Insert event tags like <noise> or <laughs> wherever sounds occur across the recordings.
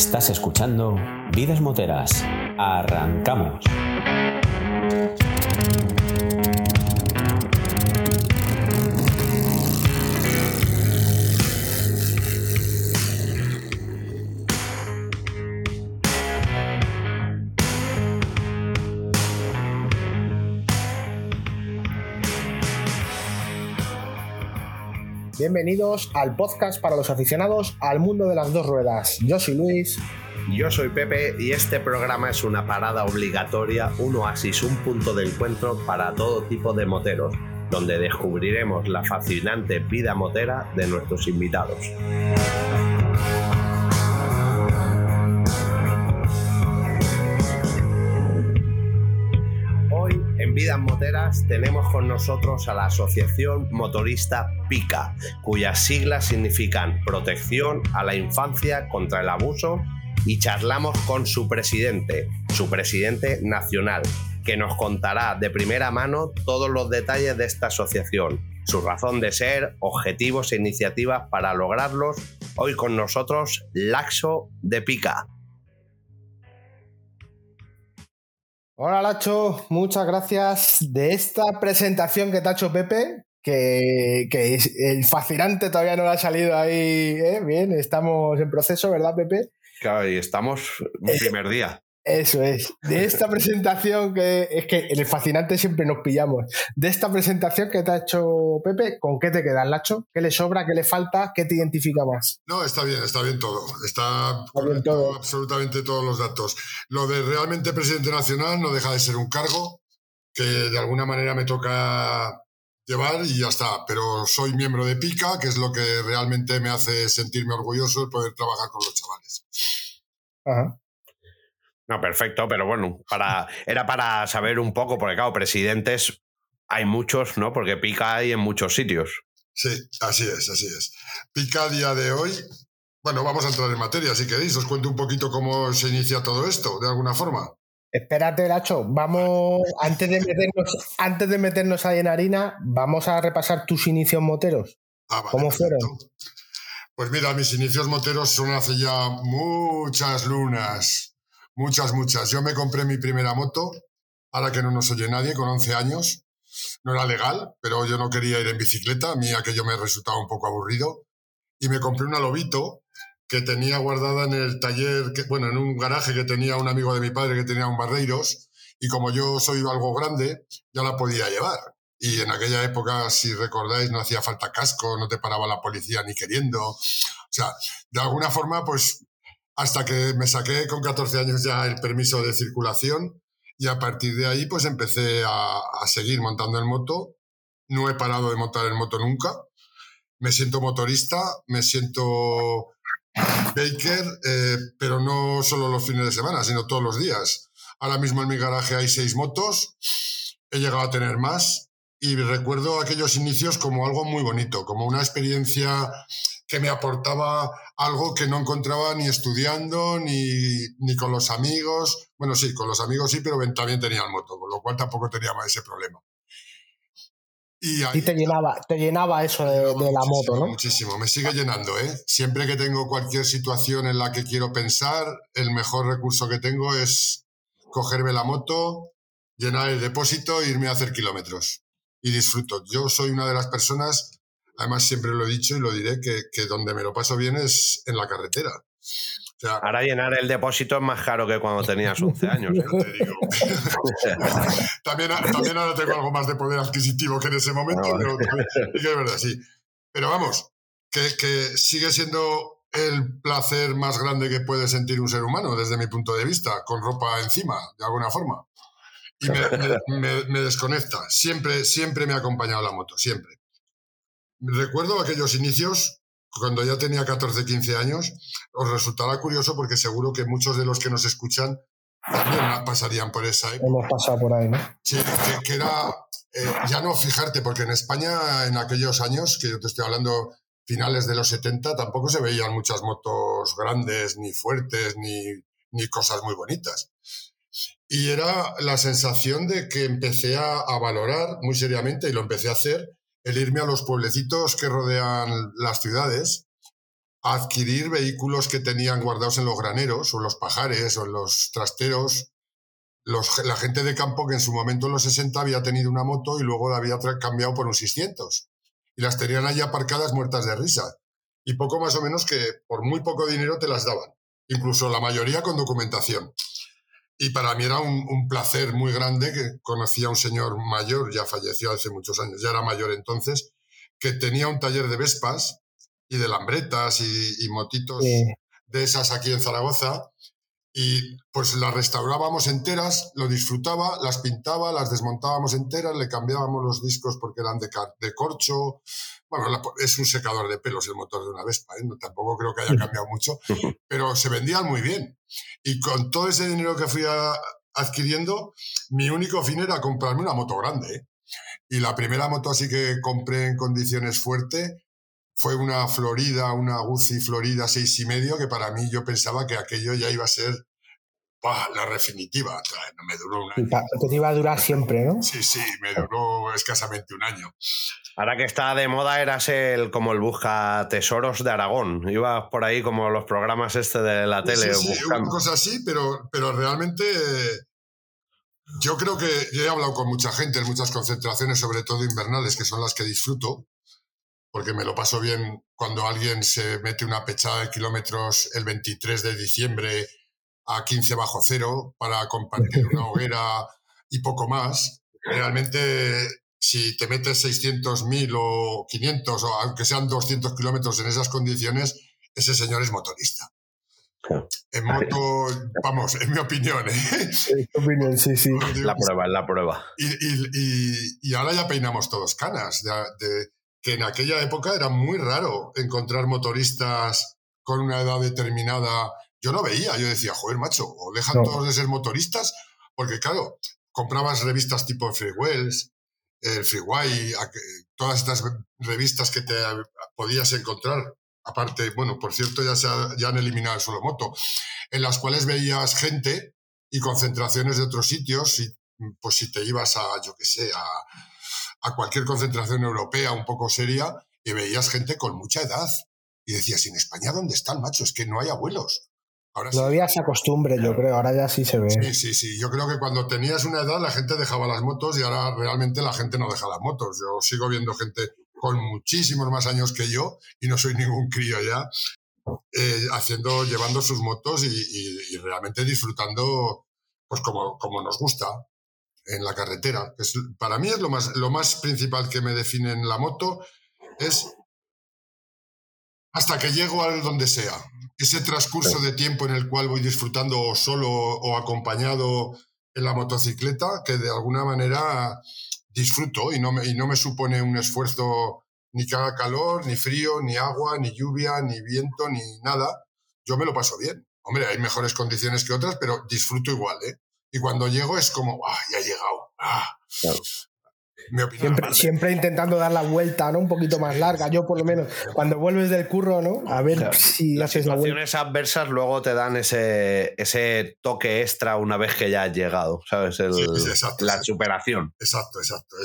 Estás escuchando Vidas Moteras. Arrancamos. Bienvenidos al podcast para los aficionados al mundo de las dos ruedas. Yo soy Luis. Yo soy Pepe y este programa es una parada obligatoria, un oasis, un punto de encuentro para todo tipo de moteros, donde descubriremos la fascinante vida motera de nuestros invitados. Moteras tenemos con nosotros a la Asociación Motorista PICA, cuyas siglas significan Protección a la Infancia contra el Abuso y charlamos con su presidente, su presidente nacional, que nos contará de primera mano todos los detalles de esta asociación, su razón de ser, objetivos e iniciativas para lograrlos. Hoy con nosotros, Laxo de Pica. Hola Lacho, muchas gracias de esta presentación que te ha hecho Pepe, que, que es el fascinante todavía no le ha salido ahí. ¿eh? Bien, estamos en proceso, ¿verdad Pepe? Claro, y estamos en primer día. Eso es. De <laughs> esta presentación que es que en el fascinante siempre nos pillamos. De esta presentación que te ha hecho Pepe, ¿con qué te quedas, Lacho? ¿Qué le sobra? ¿Qué le falta? ¿Qué te identifica más? No, está bien, está bien todo. Está, Está bien todo. absolutamente todos los datos. Lo de realmente presidente nacional no deja de ser un cargo que de alguna manera me toca llevar y ya está. Pero soy miembro de PICA, que es lo que realmente me hace sentirme orgulloso de poder trabajar con los chavales. Ajá. No, perfecto, pero bueno, para, era para saber un poco, porque claro, presidentes hay muchos, ¿no? Porque pica hay en muchos sitios. Sí, así es, así es. PICA a día de hoy. Bueno, vamos a entrar en materia si queréis. Os cuento un poquito cómo se inicia todo esto, de alguna forma. Espérate, Lacho, vamos, antes de meternos, antes de meternos ahí en harina, vamos a repasar tus inicios moteros. Ah, vale, ¿Cómo fueron? Pues mira, mis inicios moteros son hace ya muchas lunas, muchas, muchas. Yo me compré mi primera moto, ahora que no nos oye nadie, con 11 años. No era legal, pero yo no quería ir en bicicleta, a mí aquello me resultaba un poco aburrido. Y me compré una Lobito que tenía guardada en el taller, bueno, en un garaje que tenía un amigo de mi padre que tenía un Barreiros. Y como yo soy algo grande, ya la podía llevar. Y en aquella época, si recordáis, no hacía falta casco, no te paraba la policía ni queriendo. O sea, de alguna forma, pues hasta que me saqué con 14 años ya el permiso de circulación y a partir de ahí pues empecé a, seguir montando en moto. No he parado de montar en moto nunca. Me siento motorista, me siento baker, eh, pero no solo los fines de semana, sino todos los días. Ahora mismo en mi garaje hay seis motos, he llegado a tener más y recuerdo aquellos inicios como algo muy bonito, como una experiencia que me aportaba algo que no encontraba ni estudiando ni, ni con los amigos. Bueno, sí, con los amigos sí, pero también tenían moto, con lo cual tampoco teníamos ese problema. Y, ahí- Y te llenaba, te llenaba eso de, de la moto, ¿no? Muchísimo, me sigue llenando, ¿eh? Siempre que tengo cualquier situación en la que quiero pensar, el mejor recurso que tengo es cogerme la moto, llenar el depósito e irme a hacer kilómetros. Y disfruto. Yo soy una de las personas, además siempre lo he dicho y lo diré, que, que donde me lo paso bien es en la carretera. O sea, Ahora llenar el depósito es más caro que cuando tenías <laughs> 11 años. ¿eh? te digo. <laughs> también, también ahora tengo algo más de poder adquisitivo que en ese momento, Ah, pero <laughs> es verdad, sí. Pero vamos, que, que sigue siendo el placer más grande que puede sentir un ser humano, desde mi punto de vista, con ropa encima, de alguna forma. Y me, me- me- me desconecta. Siempre, siempre me ha acompañado la moto, siempre. Recuerdo aquellos inicios, cuando ya tenía 14, 15 años, os resultará curioso porque seguro que muchos de los que nos escuchan también pasarían por esa época. Hemos pasado por ahí, ¿no? Sí, que, que era eh, ya no fijarte, porque en España en aquellos años, que yo te estoy hablando finales de los 70, tampoco se veían muchas motos grandes, ni fuertes, ni, ni cosas muy bonitas. Y era la sensación de que empecé a, a valorar muy seriamente, y lo empecé a hacer, el irme a los pueblecitos que rodean las ciudades adquirir vehículos que tenían guardados en los graneros o en los pajares o en los trasteros. Los, la gente de campo que en su momento en los 60 había tenido una moto y luego la había cambiado por un 600. Y las tenían allí aparcadas muertas de risa. Y poco más o menos que por muy poco dinero te las daban. Incluso la mayoría con documentación. Y para mí era un, placer muy grande que conocía a un señor mayor, ya falleció hace muchos años, ya era mayor entonces, que tenía un taller de Vespas y de lambretas y, motitos de esas aquí en Zaragoza. Y pues las restaurábamos enteras, lo disfrutaba, las pintaba, las desmontábamos enteras, le cambiábamos los discos porque eran de, de corcho. Bueno, es un secador de pelos el motor de una Vespa, ¿eh? no, tampoco creo que haya cambiado mucho, pero se vendían muy bien. Y con todo ese dinero que fui adquiriendo, mi único fin era comprarme una moto grande. ¿eh? Y la primera moto así que compré en condiciones fuertes fue una Florida, una Guzzi Florida seis y medio, que para mí yo pensaba que aquello ya iba a ser la definitiva. No me duró un año. Que te iba a durar siempre, ¿no? Sí, sí, me duró escasamente un año. Ahora que está de moda eras el como el busca tesoros de Aragón. Ibas por ahí como los programas este de la tele. Sí, sí, una cosa así, pero, pero realmente yo creo que yo he hablado con mucha gente en muchas concentraciones, sobre todo invernales, que son las que disfruto, porque me lo paso bien cuando alguien se mete una pechada de kilómetros el 23 de diciembre a 15 bajo cero para compartir una <laughs> hoguera y poco más. Realmente, si te metes 600.000 o 500 o aunque sean 200 kilómetros en esas condiciones, ese señor es motorista. En moto, <laughs> vamos, en mi opinión. ¿eh? opinión, sí, sí. La prueba, la prueba. Y, y, y, ahora ya peinamos todos canas. De, que en aquella época era muy raro encontrar motoristas con una edad determinada. Yo no veía, yo decía, joder, macho, o dejan todos de ser motoristas, porque claro, comprabas revistas tipo Freewells, el Freeway, todas estas revistas que te podías encontrar aparte, bueno, por cierto, ya, se ya han eliminado el solo moto, en las cuales veías gente y concentraciones de otros sitios, y, pues si te ibas a, yo qué sé, a, a cualquier concentración europea un poco seria, y veías gente con mucha edad. Y decías, ¿en España dónde están, macho? Es que no hay abuelos. Ahora Todavía se acostumbre, yo creo, ahora ya sí se ve. Sí, sí, sí. Yo creo que cuando tenías una edad la gente dejaba las motos y ahora realmente la gente no deja las motos. Yo sigo viendo gente con muchísimos más años que yo, y no soy <laughs> ningún crío ya, eh, haciendo, llevando sus motos y, realmente disfrutando, pues como, como nos gusta, en la carretera. Es, para mí es lo más, lo más principal que me define en la moto, es hasta que llego a donde sea. Ese transcurso de tiempo en el cual voy disfrutando solo o acompañado en la motocicleta, que de alguna manera disfruto y no, me, y no me supone un esfuerzo ni que haga calor, ni frío, ni agua, ni lluvia, ni viento, ni nada. Yo me lo paso bien. Hombre, hay mejores condiciones que otras, pero disfruto igual, ¿eh? Y cuando llego es como, ah, ya he llegado. Ah. Siempre, siempre, intentando dar la vuelta, ¿no? Un poquito más larga. Yo, por lo menos, cuando vuelves del curro, ¿no? A ver si las situaciones adversas luego te dan ese, ese toque extra una vez que ya has llegado, ¿sabes? la superación. Exacto, exacto.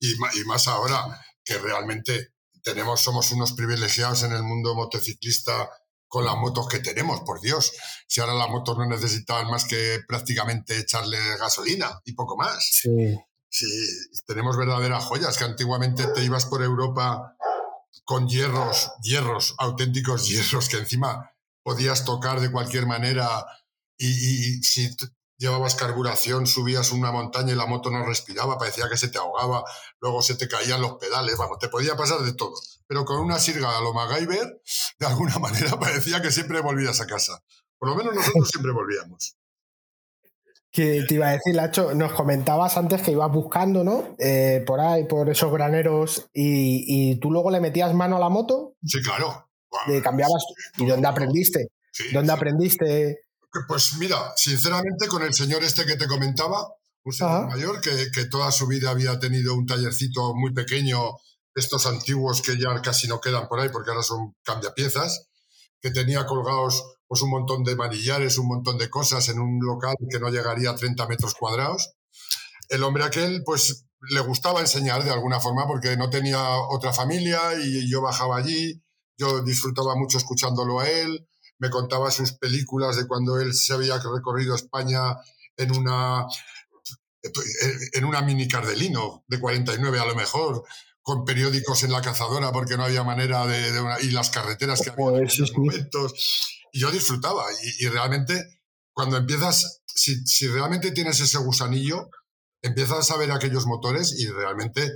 y, y, más ahora que realmente tenemos, somos unos privilegiados en el mundo motociclista con las motos que tenemos, por Dios. Si ahora las motos no necesitan más que prácticamente echarle gasolina y poco más. Sí. Sí, tenemos verdaderas joyas que antiguamente te ibas por Europa con hierros, hierros, auténticos hierros que encima podías tocar de cualquier manera y, si llevabas carburación, subías una montaña y la moto no respiraba, parecía que se te ahogaba, luego se te caían los pedales, vamos, te podía pasar de todo. Pero con una sirga a lo MacGyver, de alguna <laughs> manera parecía que siempre volvías a casa. Por lo menos nosotros <laughs> siempre volvíamos. Que te iba a decir, Lacho, nos comentabas antes que ibas buscando, ¿no? Eh, por ahí, por esos graneros, y, tú luego le metías mano a la moto. Sí, claro. Le cambiabas. ¿Y dónde aprendiste? ¿Dónde aprendiste? Pues mira, sinceramente, con el señor este que te comentaba, un señor mayor que, que, toda su vida había tenido un tallercito muy pequeño, estos antiguos que ya casi no quedan por ahí porque ahora son cambiapiezas, que tenía colgados pues un montón de manillares, un montón de cosas en un local que no llegaría a 30 metros cuadrados. El hombre aquel, pues le gustaba enseñar de alguna forma porque no tenía otra familia y yo bajaba allí. yo disfrutaba mucho escuchándolo a él, me contaba sus películas de cuando él se había recorrido España en una, en una mini Cardelino de 49 a lo mejor, con periódicos en la cazadora porque no había manera de... y las carreteras que había en esos momentos. Y yo disfrutaba y, realmente cuando empiezas, si, si realmente tienes ese gusanillo, empiezas a ver aquellos motores y realmente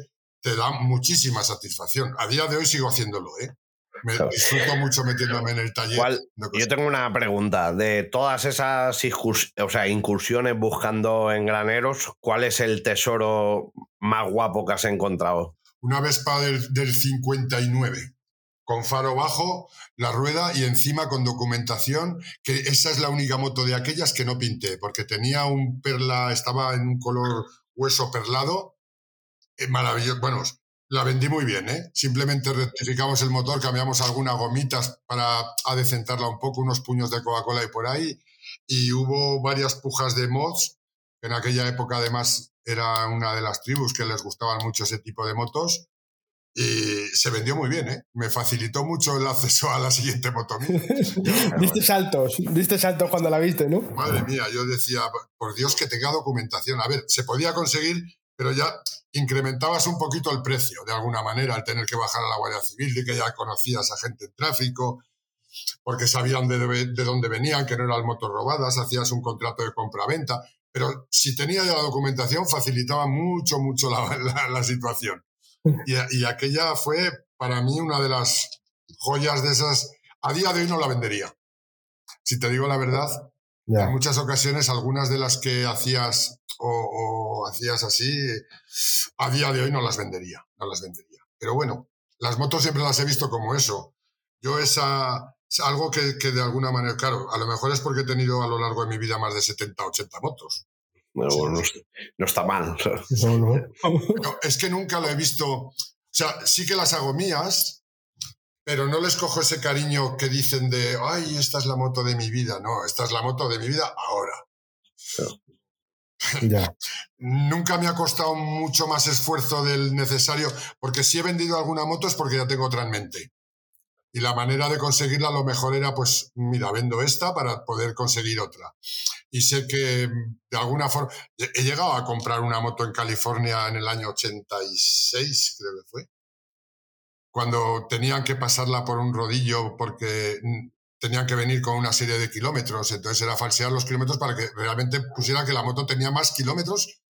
te da muchísima satisfacción. A día de hoy sigo haciéndolo, ¿eh? Me disfruto mucho metiéndome en el taller. yo tengo una pregunta. De todas esas o sea, incursiones buscando en graneros, ¿cuál es el tesoro más guapo que has encontrado? Una Vespa del, del 59, con faro bajo, la rueda y encima con documentación, que esa es la única moto de aquellas que no pinté, porque tenía un perla, estaba en un color hueso perlado, eh, maravilloso. Bueno, la vendí muy bien, ¿eh? Simplemente rectificamos el motor, cambiamos algunas gomitas para adecentarla un poco, unos puños de Coca-Cola y por ahí. Y hubo varias pujas de mods, en aquella época además era una de las tribus que les gustaban mucho ese tipo de motos. Y se vendió muy bien, ¿eh? Me facilitó mucho el acceso a la siguiente moto Viste <laughs> saltos, viste saltos cuando la viste, ¿no? Madre mía, yo decía, por Dios que tenga documentación. A ver, se podía conseguir pero ya incrementabas un poquito el precio, de alguna manera, al tener que bajar a la Guardia Civil, de que ya conocías a gente en tráfico, porque sabían de, de dónde venían, que no eran motos robadas, hacías un contrato de compra-venta, pero si tenía ya la documentación facilitaba mucho, mucho la, <laughs> la, situación. <laughs> Y, y, aquella fue para mí una de las joyas de esas. A día de hoy no la vendería. Si te digo la verdad, en muchas ocasiones algunas de las que hacías o, hacías así, a día de hoy no las vendería, no las vendería. Pero bueno, las motos siempre las he visto como eso. Yo esa, algo que, de alguna manera, claro, a lo mejor es porque he tenido a lo largo de mi vida más de 70, 80 motos. no, no, está mal. No, es que nunca lo he visto. O sea, sí que las hago mías, pero no les cojo ese cariño que dicen de, ay, esta es la moto de mi vida. No, esta es la moto de mi vida ahora. <laughs> Nunca me ha costado mucho más esfuerzo del necesario, porque si he vendido alguna moto es porque ya tengo otra en mente. Y la manera de conseguirla lo mejor era, pues, mira, vendo esta para poder conseguir otra. Y sé que de alguna forma, he llegado a comprar una moto en California en el año 86, creo que fue, cuando tenían que pasarla por un rodillo porque tenían que venir con una serie de kilómetros, entonces era falsear los kilómetros para que realmente pusiera que la moto tenía más kilómetros.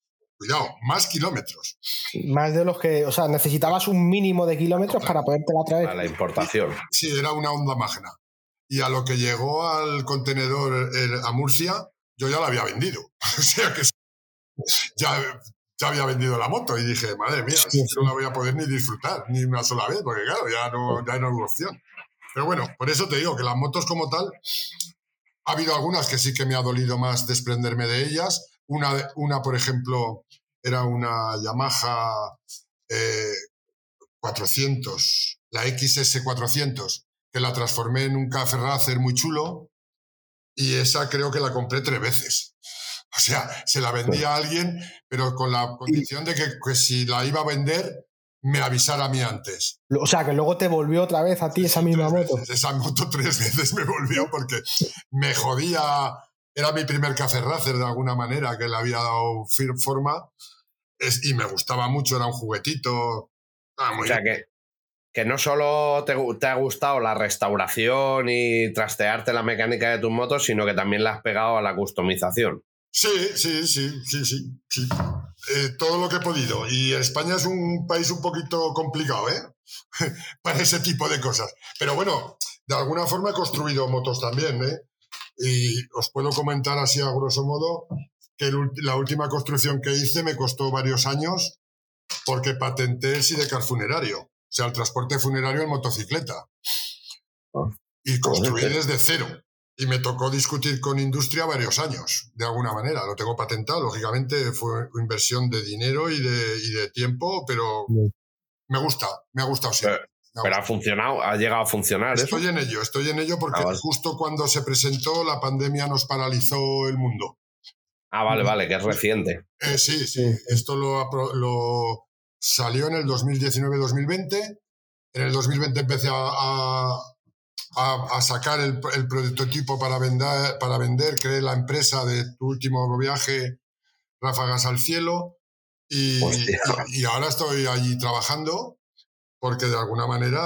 Cuidado, más kilómetros. Más de los que, o sea, necesitabas un mínimo de kilómetros para poderte la traer. Para la importación. Sí, era una onda magna. Y a lo que llegó al contenedor a Murcia, yo ya la había vendido. <laughs> o sea que ya, ya había vendido la moto y dije, madre mía, no la voy a poder ni disfrutar ni una sola vez, porque claro, ya no, ya no hay opción. Pero bueno, por eso te digo que las motos como tal, ha habido algunas que sí que me ha dolido más desprenderme de ellas. Una, una por ejemplo, era una Yamaha 400, eh, la XS400, que la transformé en un Café Racer muy chulo y esa creo que la compré tres veces. <laughs> O sea, se la vendía a alguien, pero con la condición de que, que si la iba a vender, me avisara a mí antes. O sea, que luego te volvió otra vez a ti esa misma moto. Esa moto tres veces me volvió porque me jodía. Era mi primer café racer de alguna manera, que le había dado forma. Y me gustaba mucho, era un juguetito. Ah, o sea, que, que no solo te, te, ha gustado la restauración y trastearte la mecánica de tus motos, sino que también le has pegado a la customización. Sí, sí, sí, sí, sí. Eh, todo lo que he podido. Y España es un país un poquito complicado, ¿eh? <laughs> Para ese tipo de cosas. Pero bueno, de alguna forma he construido motos también, ¿eh? Y os puedo comentar así a grosso modo que la última construcción que hice me costó varios años porque patenté el sidecar funerario. O sea, el transporte funerario en motocicleta. Ah. Y construí desde cero. Y me tocó discutir con industria varios años, de alguna manera. Lo tengo patentado, lógicamente fue inversión de dinero y de, y de tiempo, pero me gusta, me ha gustado siempre. Pero, ha funcionado, ha llegado a funcionar. Estoy en ello, estoy en ello porque ah, justo cuando se presentó la pandemia nos paralizó el mundo. Ah, vale, vale, que es reciente. Eh, sí, sí, esto lo, lo salió en el 2019-2020 En el 2020 empecé a, a, sacar el, prototipo para vender, para vender, creé la empresa de tu último viaje, Ráfagas al Cielo, y, y, ahora estoy allí trabajando porque de alguna manera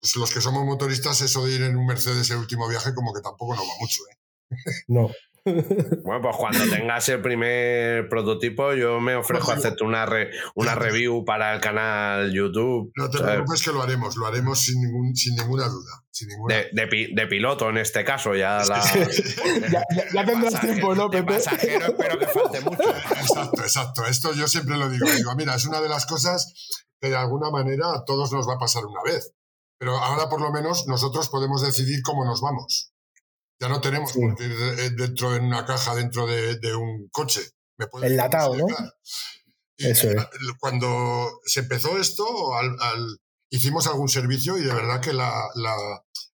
pues los que somos motoristas eso de ir en un Mercedes el último viaje como que tampoco nos va mucho. ¿eh? No. Bueno, pues cuando tengas el primer prototipo, yo me ofrezco a hacerte una, una review para el canal YouTube. No te preocupes que lo haremos, lo haremos sin, ningún, sin ninguna duda. De, piloto en este caso, ya <laughs> ya, tendrás tiempo, ¿no, Pepe? pasajero espero que falte mucho. Exacto, exacto. Esto yo siempre lo digo. Digo, mira, es una de las cosas que de alguna manera a todos nos va a pasar una vez. Pero ahora por lo menos nosotros podemos decidir cómo nos vamos. Ya no tenemos eh, dentro de una caja, dentro de, un coche. Me Enlatado, ¿no? Eso es. Cuando se empezó esto, hicimos algún servicio y de verdad que la,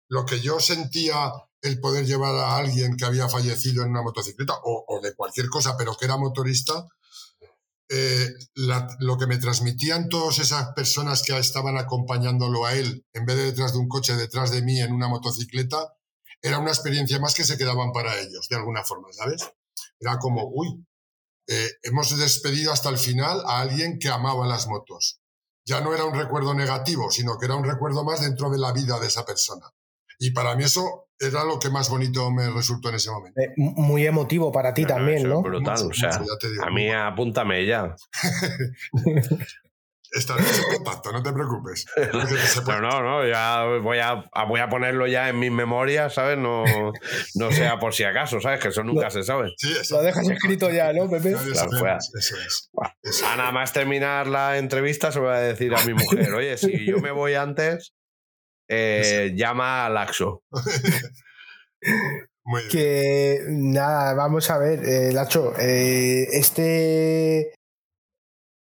lo que yo sentía el poder llevar a alguien que había fallecido en una motocicleta o, de cualquier cosa, pero que era motorista, eh, lo que me transmitían todas esas personas que estaban acompañándolo a él, en vez de detrás de un coche, detrás de mí en una motocicleta, era una experiencia más que se quedaban para ellos, de alguna forma, ¿sabes? Era como, uy, eh, hemos despedido hasta el final a alguien que amaba las motos. Ya no era un recuerdo negativo, sino que era un recuerdo más dentro de la vida de esa persona. Y para mí eso era lo que más bonito me resultó en ese momento. Eh, muy emotivo para ti también, ¿no? Brutal, o sea, a mí apúntame ya. <laughs> Estaremos en contacto, no te preocupes. <laughs> Pero no, no, ya voy a, voy a ponerlo ya en mis memorias, ¿sabes? No, no sea por si acaso, ¿sabes? Que eso nunca se sabe. lo dejas escrito ya, ¿no, Pepe? eso es. A nada más terminar la entrevista se voy a decir a mi mujer, oye, si yo me voy antes, eh, llama a Laxo. <laughs> Muy bien. Que nada, vamos a ver, eh, Lacho, eh, este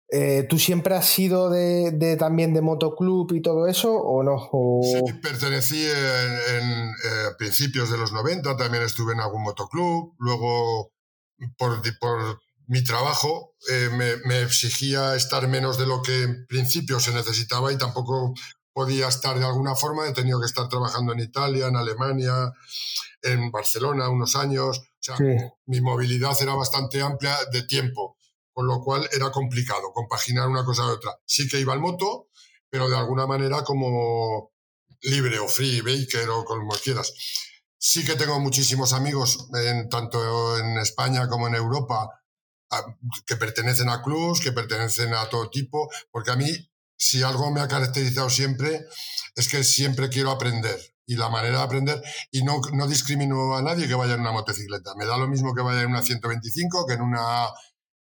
eh, ¿Tú siempre has sido de, también de motoclub y todo eso o no? Sí, pertenecí en, eh, principios de los 90, también estuve en algún motoclub, luego por, por mi trabajo eh, me, exigía estar menos de lo que en principio se necesitaba y tampoco podía estar de alguna forma, he tenido que estar trabajando en Italia, en Alemania, en Barcelona unos años, o sea, mi movilidad era bastante amplia de tiempo con lo cual era complicado compaginar una cosa a otra. Sí que iba al moto, pero de alguna manera como libre o free, baker o como quieras. Sí que tengo muchísimos amigos, en, tanto en España como en Europa, que pertenecen a clubs, que pertenecen a todo tipo, porque a mí, si algo me ha caracterizado siempre, es que siempre quiero aprender. Y la manera de aprender, y no, no discrimino a nadie que vaya en una motocicleta. Me da lo mismo que vaya en una 125 que en una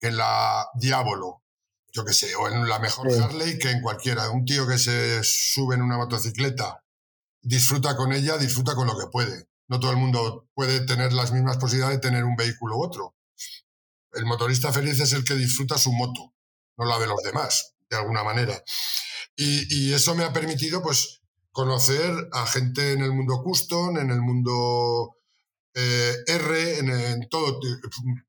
en la Diablo, yo qué sé, o en la mejor Harley que en cualquiera. Un tío que se sube en una motocicleta, disfruta con ella, disfruta con lo que puede. No todo el mundo puede tener las mismas posibilidades de tener un vehículo u otro. El motorista feliz es el que disfruta su moto, no la de los demás, de alguna manera. Y, y eso me ha permitido, pues, conocer a gente en el mundo custom, en el mundo eh, R, en, todo,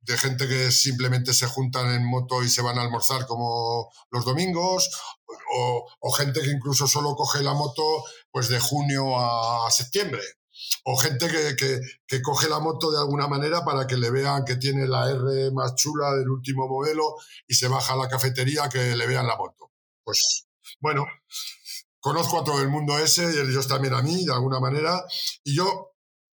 de gente que simplemente se juntan en moto y se van a almorzar como los domingos, o, gente que incluso solo coge la moto pues de junio a septiembre, o gente que, que, coge la moto de alguna manera para que le vean que tiene la R más chula del último modelo y se baja a la cafetería que le vean la moto. Pues bueno, conozco a todo el mundo ese y ellos también a mí de alguna manera, y yo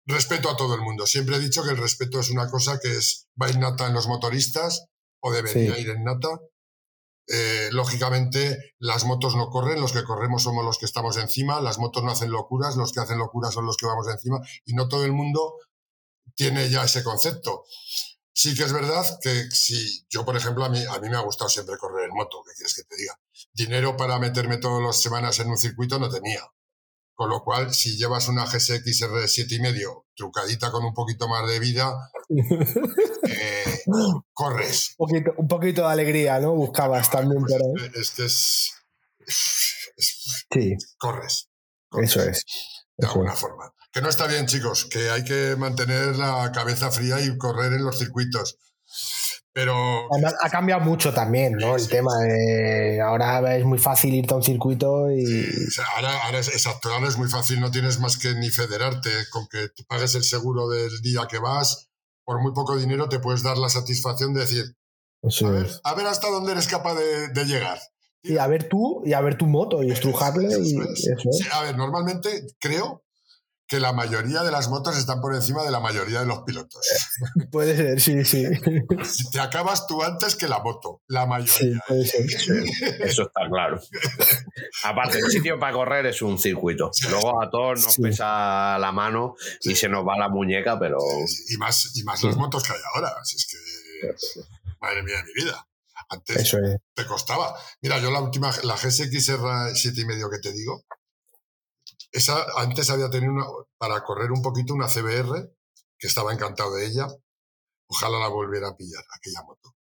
respeto a todo el mundo. Siempre he dicho que el respeto es una cosa que es, va innata en los motoristas o debería ir en nata. Eh, lógicamente, las motos no corren, los que corremos somos los que estamos encima, las motos no hacen locuras, los que hacen locuras son los que vamos encima y no todo el mundo tiene ya ese concepto. Sí que es verdad que si yo, por ejemplo, a mí, a mí me ha gustado siempre correr en moto, ¿qué quieres que te diga? Dinero para meterme todas las semanas en un circuito no tenía. Con lo cual, si llevas una GSX R7 y medio trucadita con un poquito más de vida, <laughs> eh, corres. Un poquito, de alegría, ¿no? Buscabas también, pues pero. Este es, sí. Corres, Eso es. De alguna forma. Que no está bien, chicos, que hay que mantener la cabeza fría y correr en los circuitos. Pero. Además, ha cambiado mucho también, ¿no? Sí, el sí, tema de. Ahora es muy fácil irte a un circuito y. Ahora, ahora es, exacto, ahora es muy fácil, no tienes más que ni federarte, con que te pagues el seguro del día que vas, por muy poco dinero te puedes dar la satisfacción de decir, a ver, es. a ver hasta dónde eres capaz de, de llegar. Y a ver tú, y a ver tu moto, y estrujarle, Eso y es. eso es. A ver, normalmente creo que la mayoría de las motos están por encima de la mayoría de los pilotos. <laughs> Puede ser, sí, sí. Te acabas tú antes que la moto, la mayoría. Sí, puede ser. Eso está claro. Aparte, el sitio para correr es un circuito. Luego a todos nos Sí. pesa la mano y se nos va la muñeca, pero Y más, y más las motos que hay ahora. Si es que, madre mía de mi vida. Antes Eso es. te costaba. Mira, yo la última, la GSX-R 7 y medio que te digo, esa antes había tenido una, para correr un poquito una CBR, que estaba encantado de ella. Ojalá la volviera a pillar, aquella moto.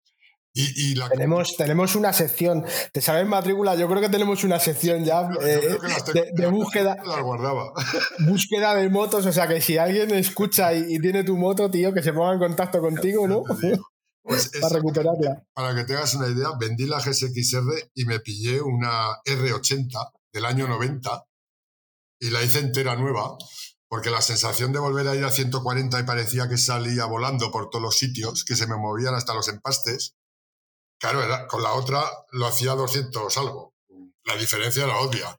Y, y la Tenemos, tenemos una sección. ¿Te sabes matrícula? Yo creo que tenemos una sección ya eh, de, de búsqueda, las guardaba. <laughs> búsqueda de motos. O sea que si alguien escucha y, y tiene tu moto, tío, que se ponga en contacto contigo, ¿no? <laughs> Pues Para esa- recuperarla. para que tengas una idea, vendí la GSX-R y me pillé una R80 del año 90 y la hice entera nueva, porque la sensación de volver a ir a 140 y parecía que salía volando por todos los sitios, que se me movían hasta los empastes. Claro, era, con la otra lo hacía a 200 algo. La diferencia era obvia.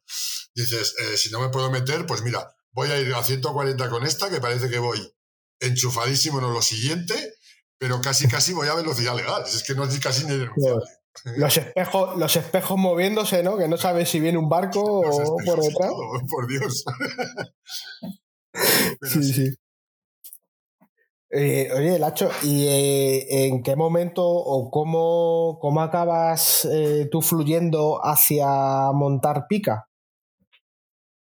Dices, eh, si no me puedo meter, pues mira, voy a ir a 140 con esta, que parece que voy enchufadísimo en lo siguiente, pero casi casi voy a velocidad legal. Es que no es casi ni Los espejos, los espejos moviéndose, ¿no? Que no sabes si viene un barco Los o por detrás. todo, por Dios. <laughs> Sí, sí, sí. Eh, oye, Lacho, ¿y eh, en qué momento o cómo, cómo acabas eh, tú fluyendo hacia montar pica?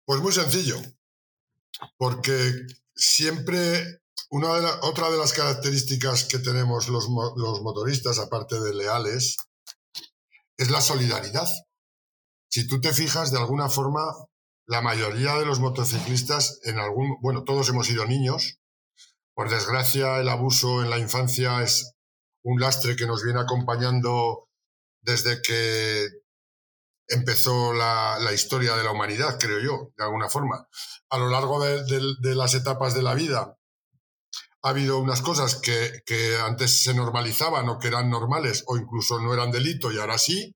Pues muy sencillo, porque siempre una de la- otra de las características que tenemos los, los motoristas, aparte de leales, es la solidaridad. Si tú te fijas, de alguna forma, la mayoría de los motociclistas, en algún, bueno, todos hemos sido niños. Por desgracia, el abuso en la infancia es un lastre que nos viene acompañando desde que empezó la, la historia de la humanidad, creo yo, de alguna forma. A lo largo de, de- de las etapas de la vida ha habido unas cosas que, que antes se normalizaban o que eran normales o incluso no eran delito y ahora sí.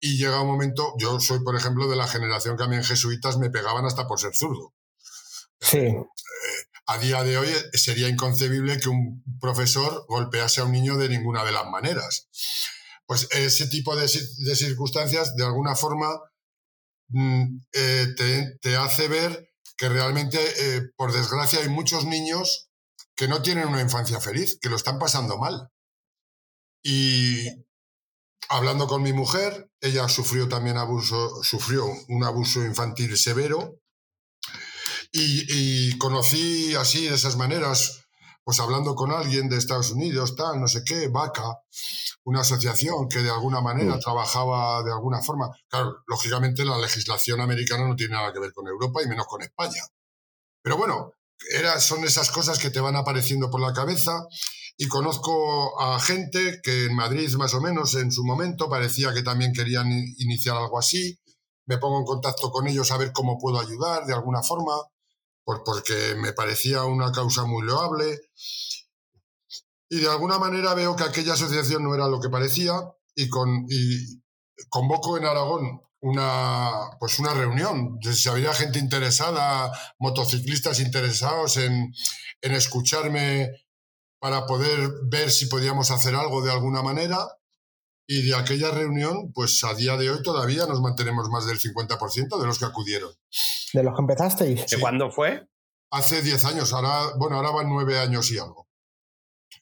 Y llega un momento, yo soy, por ejemplo, de la generación que a mí en jesuitas me pegaban hasta por ser zurdo. Sí, A día de hoy sería inconcebible que un profesor golpease a un niño de ninguna de las maneras. Pues ese tipo de, de circunstancias, de alguna forma, mm, eh, te, te hace ver que realmente, eh, por desgracia, hay muchos niños que no tienen una infancia feliz, que lo están pasando mal. Y hablando con mi mujer, ella sufrió también abuso, sufrió un abuso infantil severo y, y conocí así, de esas maneras, pues hablando con alguien de Estados Unidos, tal, no sé qué, Vaca, una asociación que de alguna manera Mm. trabajaba de alguna forma. Claro, lógicamente la legislación americana no tiene nada que ver con Europa y menos con España. Pero bueno, son esas cosas que te van apareciendo por la cabeza y conozco a gente que en Madrid más o menos en su momento parecía que también querían iniciar algo así. Me pongo en contacto con ellos a ver cómo puedo ayudar de alguna forma, por- porque me parecía una causa muy loable. Y de alguna manera veo que aquella asociación no era lo que parecía y, con, y convoco en Aragón una, pues una reunión. Si había gente interesada, motociclistas interesados en, en escucharme para poder ver si podíamos hacer algo de alguna manera. Y de aquella reunión, pues a día de hoy todavía nos mantenemos más del 50% de los que acudieron. de los que empezasteis. ¿De Sí. cuándo fue? Hace 10 años, ahora, bueno, ahora van 9 años y algo.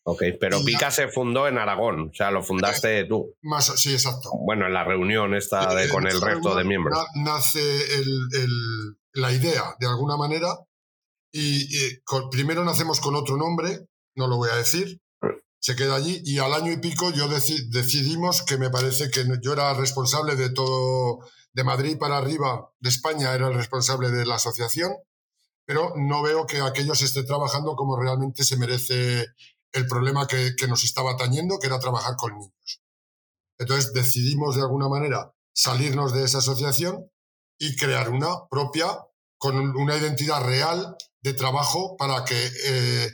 Ok, pero Pica se fundó en Aragón, o sea, lo fundaste tú. Más, sí, exacto. Bueno, en la reunión esta de, con el resto de miembros. na- Nace el- el- la idea, de alguna manera, y, y con- primero nacemos con otro nombre, no lo voy a decir, se queda allí, y al año y pico yo deci- decidimos que me parece que yo era responsable de todo, de Madrid para arriba, de España era el responsable de la asociación, pero no veo que aquello se esté trabajando como realmente se merece el problema que, que nos estaba tañendo, que era trabajar con niños. Entonces decidimos de alguna manera salirnos de esa asociación y crear una propia con una identidad real de trabajo para que eh,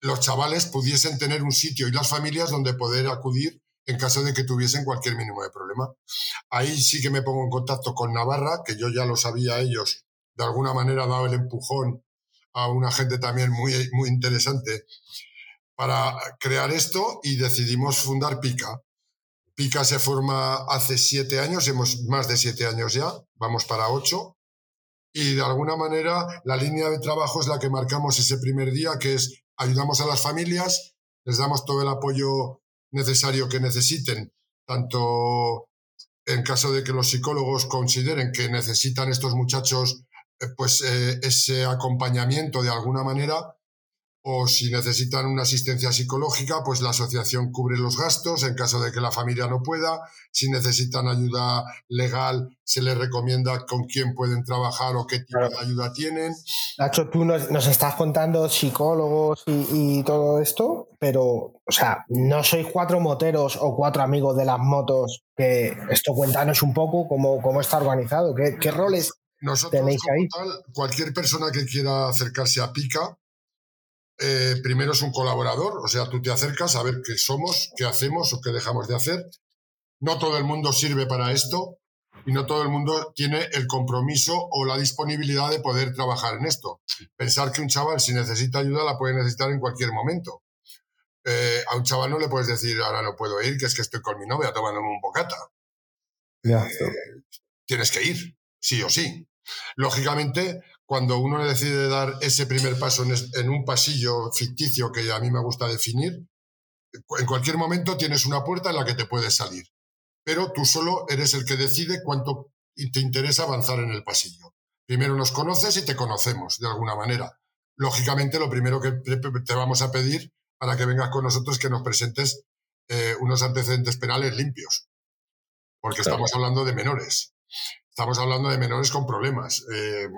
los chavales pudiesen tener un sitio y las familias donde poder acudir en caso de que tuviesen cualquier mínimo de problema. Ahí sí que me pongo en contacto con Navarra, que yo ya lo sabía ellos, de alguna manera dado el empujón a una gente también muy, muy interesante para crear esto y decidimos fundar Pica. Pica se forma hace siete años, hemos más de siete años ya, vamos para ocho. Y de alguna manera la línea de trabajo es la que marcamos ese primer día, que es ayudamos a las familias, les damos todo el apoyo necesario que necesiten, tanto en caso de que los psicólogos consideren que necesitan estos muchachos eh, pues eh, ese acompañamiento de alguna manera, o si necesitan una asistencia psicológica, pues la asociación cubre los gastos en caso de que la familia no pueda. Si necesitan ayuda legal, se les recomienda con quién pueden trabajar o qué tipo de ayuda tienen. Nacho, tú nos, estás contando psicólogos y, todo esto, pero, o sea, no sois cuatro moteros o cuatro amigos de las motos, que esto cuéntanos un poco cómo, cómo está organizado, qué, qué roles tenéis ahí. cualquier persona que quiera acercarse a Pica, eh, primero es un colaborador, o sea, tú te acercas a ver qué somos, qué hacemos o qué dejamos de hacer. No todo el mundo sirve para esto y no todo el mundo tiene el compromiso o la disponibilidad de poder trabajar en esto. Pensar que un chaval si necesita ayuda la puede necesitar en cualquier momento. Eh, a un chaval no le puedes decir, ahora no puedo ir, que es que estoy con mi novia tomándome un bocata. Eh, tienes que ir, sí o sí. Lógicamente, cuando uno decide dar ese primer paso en, un pasillo ficticio que a mí me gusta definir, en cualquier momento tienes una puerta en la que te puedes salir, pero tú solo eres el que decide cuánto te interesa avanzar en el pasillo. Primero nos conoces y te conocemos de alguna manera. Lógicamente, lo primero que te vamos a pedir para que vengas con nosotros es que nos presentes eh, unos antecedentes penales limpios, porque estamos hablando de menores. Estamos hablando de menores con problemas. Eh,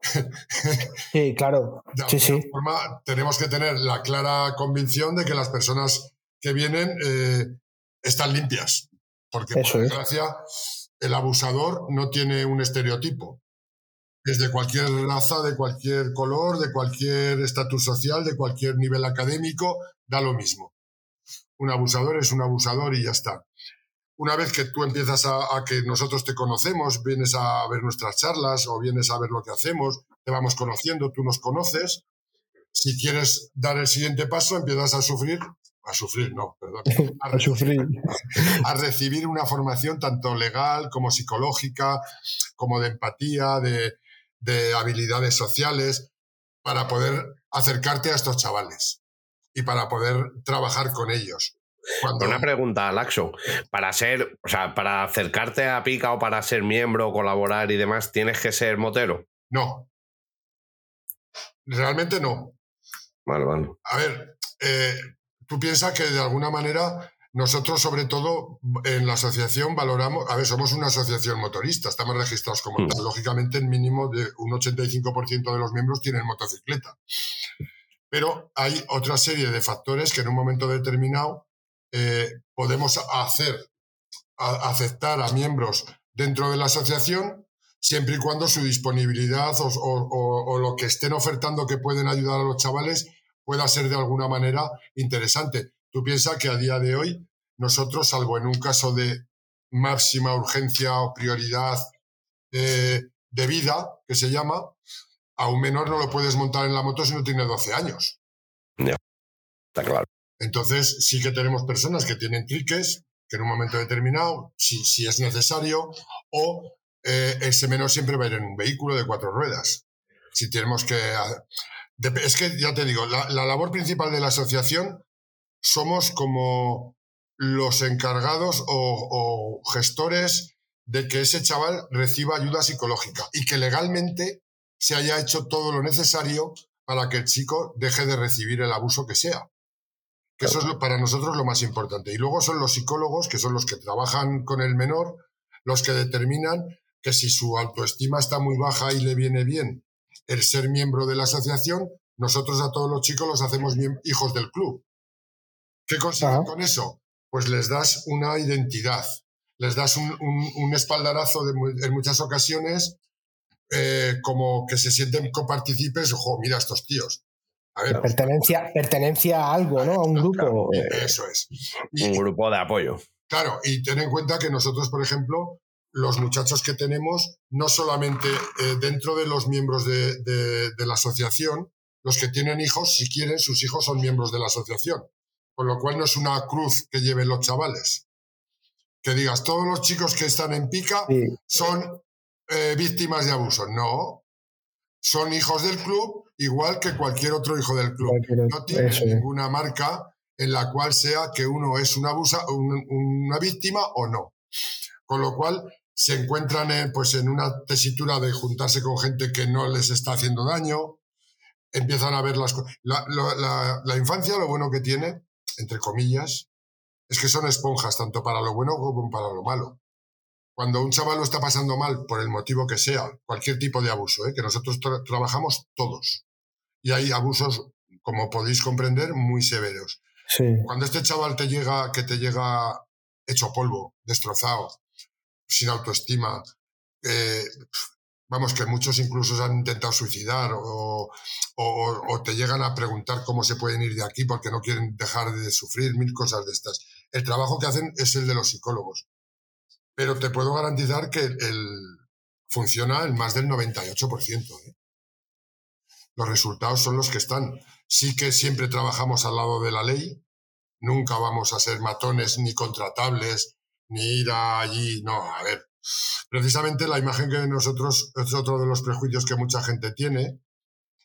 <laughs> Sí, claro. De sí, forma, tenemos que tener la clara convicción de que las personas que vienen eh, están limpias. Porque, por desgracia, el abusador no tiene un estereotipo. Es de cualquier raza, de cualquier color, de cualquier estatus social, de cualquier nivel académico, da lo mismo. Un abusador es un abusador y ya está una vez que tú empiezas a, que nosotros te conocemos, vienes a ver nuestras charlas o vienes a ver lo que hacemos, te vamos conociendo, tú nos conoces. Si quieres dar el siguiente paso, empiezas a sufrir, a sufrir, no, perdón, <laughs> a, sufrir, a recibir una formación tanto legal como psicológica, como de empatía, de, de habilidades sociales, para poder acercarte a estos chavales y para poder trabajar con ellos. Una pregunta, Laxo. Para ser, o sea, para acercarte a Pica o para ser miembro, colaborar y demás, ¿tienes que ser motero? No. Realmente no. Vale, vale. A ver, eh, tú piensas que de alguna manera nosotros, sobre todo, en la asociación valoramos, a ver, somos una asociación motorista, estamos registrados como hmm. tal. Lógicamente, el mínimo de un 85% de los miembros tienen motocicleta. Pero hay otra serie de factores que en un momento determinado eh, podemos hacer, aceptar a miembros dentro de la asociación siempre y cuando su disponibilidad o, lo que estén ofertando que pueden ayudar a los chavales pueda ser de alguna manera interesante. Tú piensas que a día de hoy nosotros, salvo en un caso de máxima urgencia o prioridad eh, de vida, que se llama, a un menor no lo puedes montar en la moto si no tiene 12 años. Ya, está claro. Entonces, sí que tenemos personas que tienen triques, que en un momento determinado, si, si es necesario, o eh, ese menor siempre va a ir en un vehículo de cuatro ruedas. Si tenemos que... Es que, ya te digo, la, labor principal de la asociación somos como los encargados o, o gestores de que ese chaval reciba ayuda psicológica y que legalmente se haya hecho todo lo necesario para que el chico deje de recibir el abuso que sea que eso es para nosotros lo más importante. Y luego son los psicólogos, que son los que trabajan con el menor, los que determinan que si su autoestima está muy baja y le viene bien el ser miembro de la asociación, nosotros a todos los chicos los hacemos hijos del club. ¿Qué consiguen con eso? Pues les das una identidad, les das un, espaldarazo en muchas ocasiones eh, como que se sienten coparticipes, ojo, mira estos tíos. A ver, pertenencia, pertenencia a algo, ¿no? A un grupo. eso es. un grupo de apoyo. Claro, y ten en cuenta que nosotros, por ejemplo, los muchachos que tenemos, no solamente eh, dentro de los miembros de, de, la asociación, los que tienen hijos, si quieren, sus hijos son miembros de la asociación. Con lo cual no es una cruz que lleven los chavales. Que digas, todos los chicos que están en pica son eh, víctimas de abuso. No. Son hijos del club, igual que cualquier otro hijo del club. No tiene ninguna marca en la cual sea que uno es una, abusa, una víctima o no. Con lo cual, se encuentran en, pues, en una tesitura de juntarse con gente que no les está haciendo daño, empiezan a ver las cosas. La, infancia lo bueno que tiene, entre comillas, es que son esponjas tanto para lo bueno como para lo malo. Cuando un chaval lo está pasando mal, por el motivo que sea, cualquier tipo de abuso, ¿eh? que nosotros trabajamos todos, y hay abusos, como podéis comprender, muy severos. Cuando este chaval te llega, que te llega hecho polvo, destrozado, sin autoestima. Eh, vamos, que muchos incluso se han intentado suicidar o, te llegan a preguntar cómo se pueden ir de aquí porque no quieren dejar de sufrir, mil cosas de estas. El trabajo que hacen es el de los psicólogos. Pero te puedo garantizar que el, funciona en más del 98%. ¿eh? Los resultados son los que están. Sí que siempre trabajamos al lado de la ley, nunca vamos a ser matones ni contratables ni ir allí, no, a ver. Precisamente la imagen que nosotros, es otro de los prejuicios que mucha gente tiene,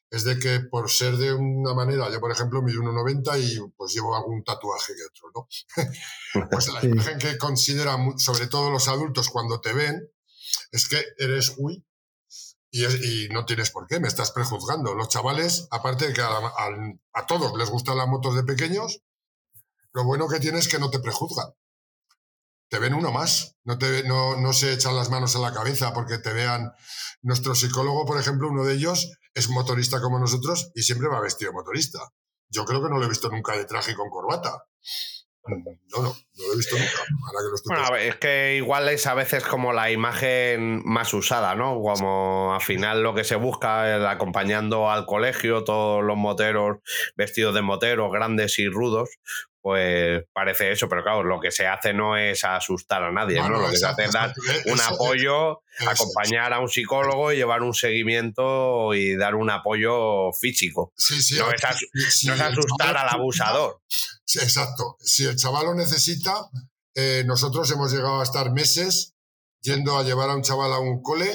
es de que por ser de una manera, yo por ejemplo mido 1,90 y pues llevo algún tatuaje que otro, ¿no? <laughs> pues la imagen que consideran, sobre todo los adultos cuando te ven, es que eres uy, y, y, no tienes por qué, me estás prejuzgando. Los chavales, aparte de que a, todos les gustan las motos de pequeños, lo bueno que tienes es que no te prejuzgan te ven uno más, no, se echan las manos a la cabeza porque te vean. Nuestro psicólogo, por ejemplo, uno de ellos es motorista como nosotros y siempre va vestido motorista. Yo creo que no lo he visto nunca de traje con corbata. No, no, no lo he visto nunca. bueno, es que igual es a veces como la imagen más usada, ¿no? Como al final lo que se busca es acompañando al colegio, todos los moteros vestidos de moteros, grandes y rudos, pues parece eso, pero claro, lo que se hace no es asustar a nadie, ¿no? Lo que se hace es dar un apoyo, acompañar a un psicólogo y llevar un seguimiento y dar un apoyo físico. Sí, sí, no, es, asustar al abusador. Exacto. Si el chaval lo necesita, eh, nosotros hemos llegado a estar meses yendo a llevar a un chaval a un cole.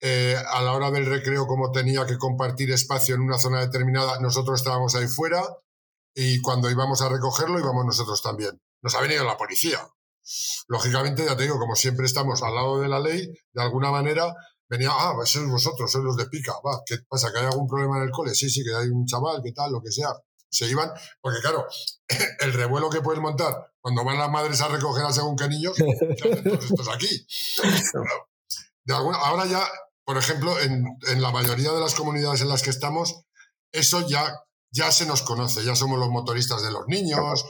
Eh, a la hora del recreo, como tenía que compartir espacio en una zona determinada, nosotros estábamos ahí fuera y cuando íbamos a recogerlo íbamos nosotros también. Nos ha venido la policía. Lógicamente, ya te digo, como siempre estamos al lado de la ley, de alguna manera venía, ah, pues sois vosotros, sois los de pica, va, ¿qué pasa? ¿Que hay algún problema en el cole? Sí, sí, que hay un chaval, que tal, lo que sea. Se iban, porque claro, <laughs> el revuelo que pueden montar cuando van las madres a recoger a según qué niños, <laughs> todos estos aquí? De alguna, ahora ya, por ejemplo, en, en la mayoría de las comunidades en las que estamos, eso ya ya se nos conoce, ya somos los motoristas de los niños,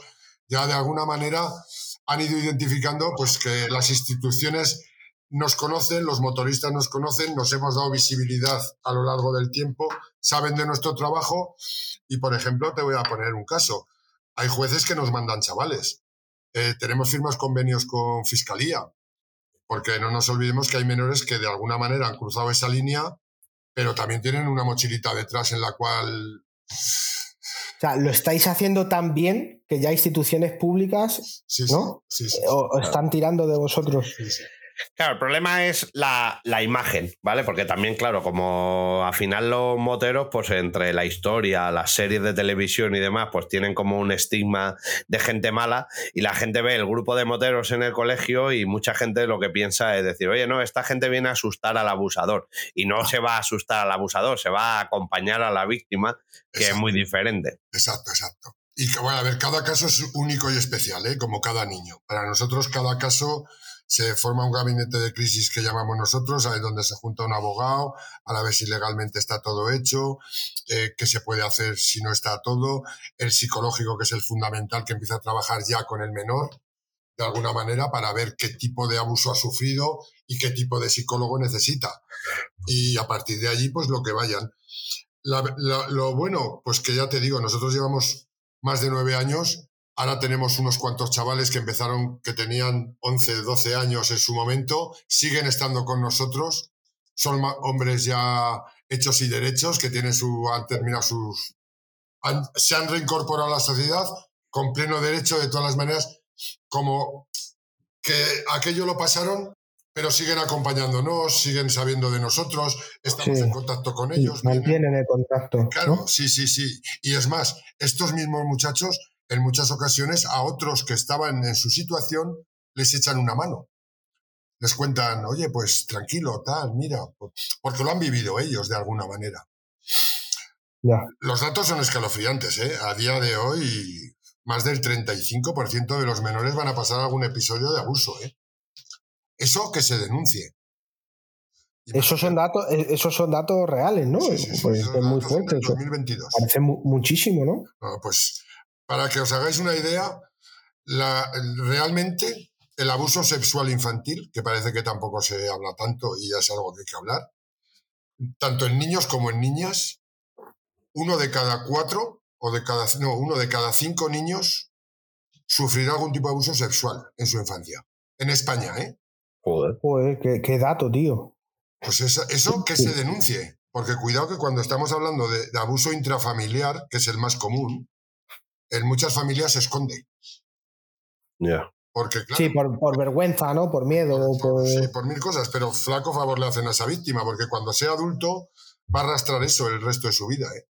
ya de alguna manera han ido identificando pues que las instituciones nos conocen, los motoristas nos conocen, nos hemos dado visibilidad a lo largo del tiempo, saben de nuestro trabajo y, por ejemplo, te voy a poner un caso. Hay jueces que nos mandan chavales. Eh, tenemos firmas convenios con Fiscalía, porque no nos olvidemos que hay menores que de alguna manera han cruzado esa línea, pero también tienen una mochilita detrás en la cual o sea, lo estáis haciendo tan bien que ya instituciones públicas ¿no? o, están tirando de vosotros. Claro, el problema es la, imagen, ¿vale? Porque también, claro, como al final los moteros, pues entre la historia, las series de televisión y demás, pues tienen como un estigma de gente mala y la gente ve el grupo de moteros en el colegio y mucha gente lo que piensa es decir, oye, no, esta gente viene a asustar al abusador y no se va a asustar al abusador, se va a acompañar a la víctima, que es muy diferente. Exacto, exacto. Y bueno, a ver, cada caso es único y especial, ¿eh? como cada niño. Para nosotros cada caso se forma un gabinete de crisis que llamamos nosotros, ahí donde se junta un abogado, a la vez si legalmente está todo hecho, eh, qué se puede hacer si no está todo, el psicológico, que es el fundamental, que empieza a trabajar ya con el menor, de alguna manera, para ver qué tipo de abuso ha sufrido y qué tipo de psicólogo necesita. Y a partir de allí, pues lo que vayan. lo bueno, pues que ya te digo, nosotros llevamos más de nueve años Ahora tenemos unos cuantos chavales que empezaron, que tenían 11, 12 años en su momento, siguen estando con nosotros, son hombres ya hechos y derechos, que tienen su, han terminado sus, se han reincorporado a la sociedad con pleno derecho de todas las maneras, como que aquello lo pasaron, pero siguen acompañándonos, siguen sabiendo de nosotros, estamos en contacto con ellos. mantienen el contacto. Claro, sí, sí, sí. Y es más, estos mismos muchachos en muchas ocasiones a otros que estaban en su situación les echan una mano. Les cuentan, oye, pues tranquilo, tal, mira, porque lo han vivido ellos de alguna manera. Los datos son escalofriantes, ¿eh? A día de hoy, más del 35% de los menores van a pasar algún episodio de abuso, ¿eh? Eso que se denuncie. Esos son datos, e, esos son datos reales, ¿no? pues es muy fuerte. 2022. Parece muchísimo, ¿no? no pues para que os hagáis una idea, realmente el abuso sexual infantil, que parece que tampoco se habla tanto y ya es algo que hay que hablar, tanto en niños como en niñas, uno de cada cuatro o de cada no, uno de cada cinco niños sufrirá algún tipo de abuso sexual en su infancia. En España, ¿eh? Joder. Joder, qué, dato, tío. Pues eso, eso, que se denuncie. Porque cuidado que cuando estamos hablando de, abuso intrafamiliar, que es el más común, en muchas familias se esconde. Ya. Porque, sí, por, vergüenza, ¿no? Por miedo. Por, Sí, por mil cosas, pero flaco favor le hacen a esa víctima, porque cuando sea adulto va a arrastrar eso el resto de su vida. ¿eh?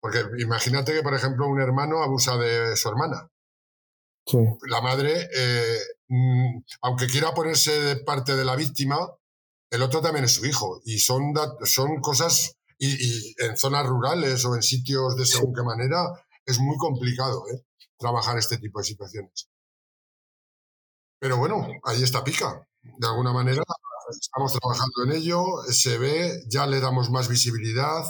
Porque imagínate que, por ejemplo, un hermano abusa de su hermana. Sí. La madre, eh, mm, aunque quiera ponerse de parte de la víctima, el otro también es su hijo. Y son, son cosas, y, en zonas rurales o en sitios de según qué manera, es muy complicado ¿eh? trabajar este tipo de situaciones. Pero bueno, ahí está Pica. De alguna manera estamos trabajando en ello, se ve, ya le damos más visibilidad.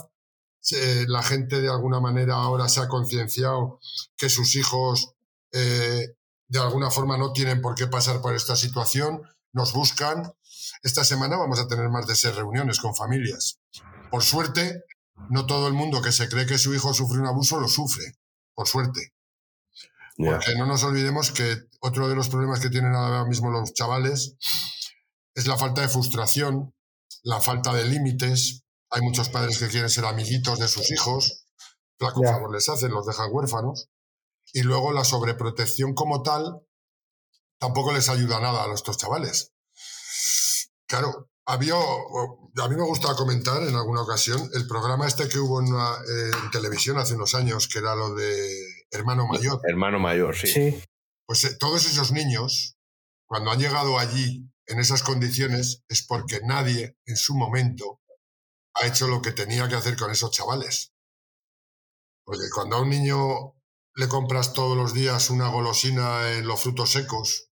la gente de alguna manera ahora se ha concienciado que sus hijos eh, de alguna forma no tienen por qué pasar por esta situación, nos buscan. Esta semana vamos a tener más de seis reuniones con familias. Por suerte, no todo el mundo que se cree que su hijo sufre un abuso lo sufre por suerte. Porque no nos olvidemos que otro de los problemas que tienen ahora mismo los chavales es la falta de frustración, la falta de límites. Hay muchos padres que quieren ser amiguitos de sus hijos, flaco favor les hacen, los dejan huérfanos. Y luego la sobreprotección como tal tampoco les ayuda nada a estos chavales. Claro, había, a mí me gusta comentar en alguna ocasión el programa este que hubo en, eh, televisión hace unos años, que era lo de Hermano Mayor. Hermano Mayor, sí. Pues eh, todos esos niños, cuando han llegado allí en esas condiciones, es porque nadie en su momento ha hecho lo que tenía que hacer con esos chavales. Porque cuando a un niño le compras todos los días una golosina en los frutos secos,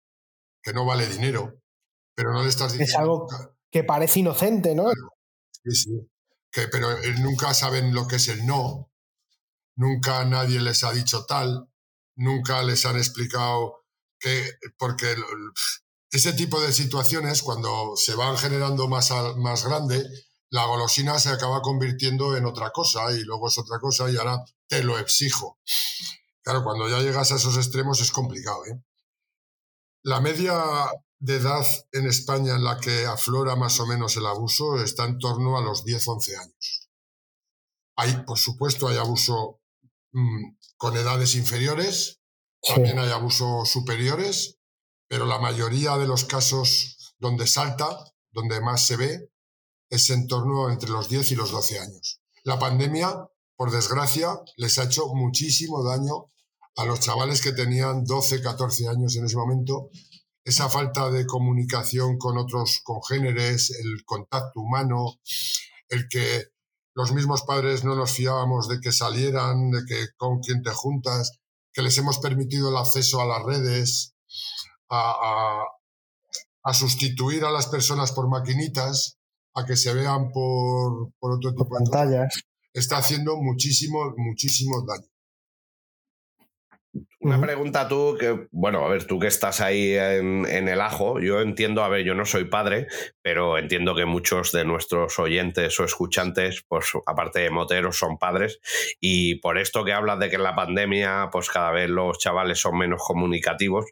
que no vale dinero, pero no le estás diciendo que parece inocente, ¿no? Sí, sí. Que, pero eh, nunca saben lo que es el no, nunca nadie les ha dicho tal, nunca les han explicado que, porque ese tipo de situaciones, cuando se van generando más, más grande, la golosina se acaba convirtiendo en otra cosa y luego es otra cosa y ahora te lo exijo. Claro, cuando ya llegas a esos extremos es complicado. ¿eh? La media de edad en España en la que aflora más o menos el abuso está en torno a los 10-11 años. Hay, por supuesto, hay abuso mm, con edades inferiores, también hay abusos superiores, pero la mayoría de los casos donde salta, donde más se ve, es en torno entre los 10 y los 12 años. La pandemia, por desgracia, les ha hecho muchísimo daño a los chavales que tenían 12, 14 años en ese momento esa falta de comunicación con otros congéneres, el contacto humano, el que los mismos padres no nos fiábamos de que salieran, de que con quién te juntas, que les hemos permitido el acceso a las redes, a, a sustituir a las personas por maquinitas, a que se vean por, por otro tipo de pantallas. está haciendo muchísimo, muchísimo daño. Una pregunta tú, que, bueno, a ver, tú que estás ahí en, el ajo, yo entiendo, a ver, yo no soy padre, pero entiendo que muchos de nuestros oyentes o escuchantes, pues aparte de moteros, son padres, y por esto que hablas de que en la pandemia, pues cada vez los chavales son menos comunicativos,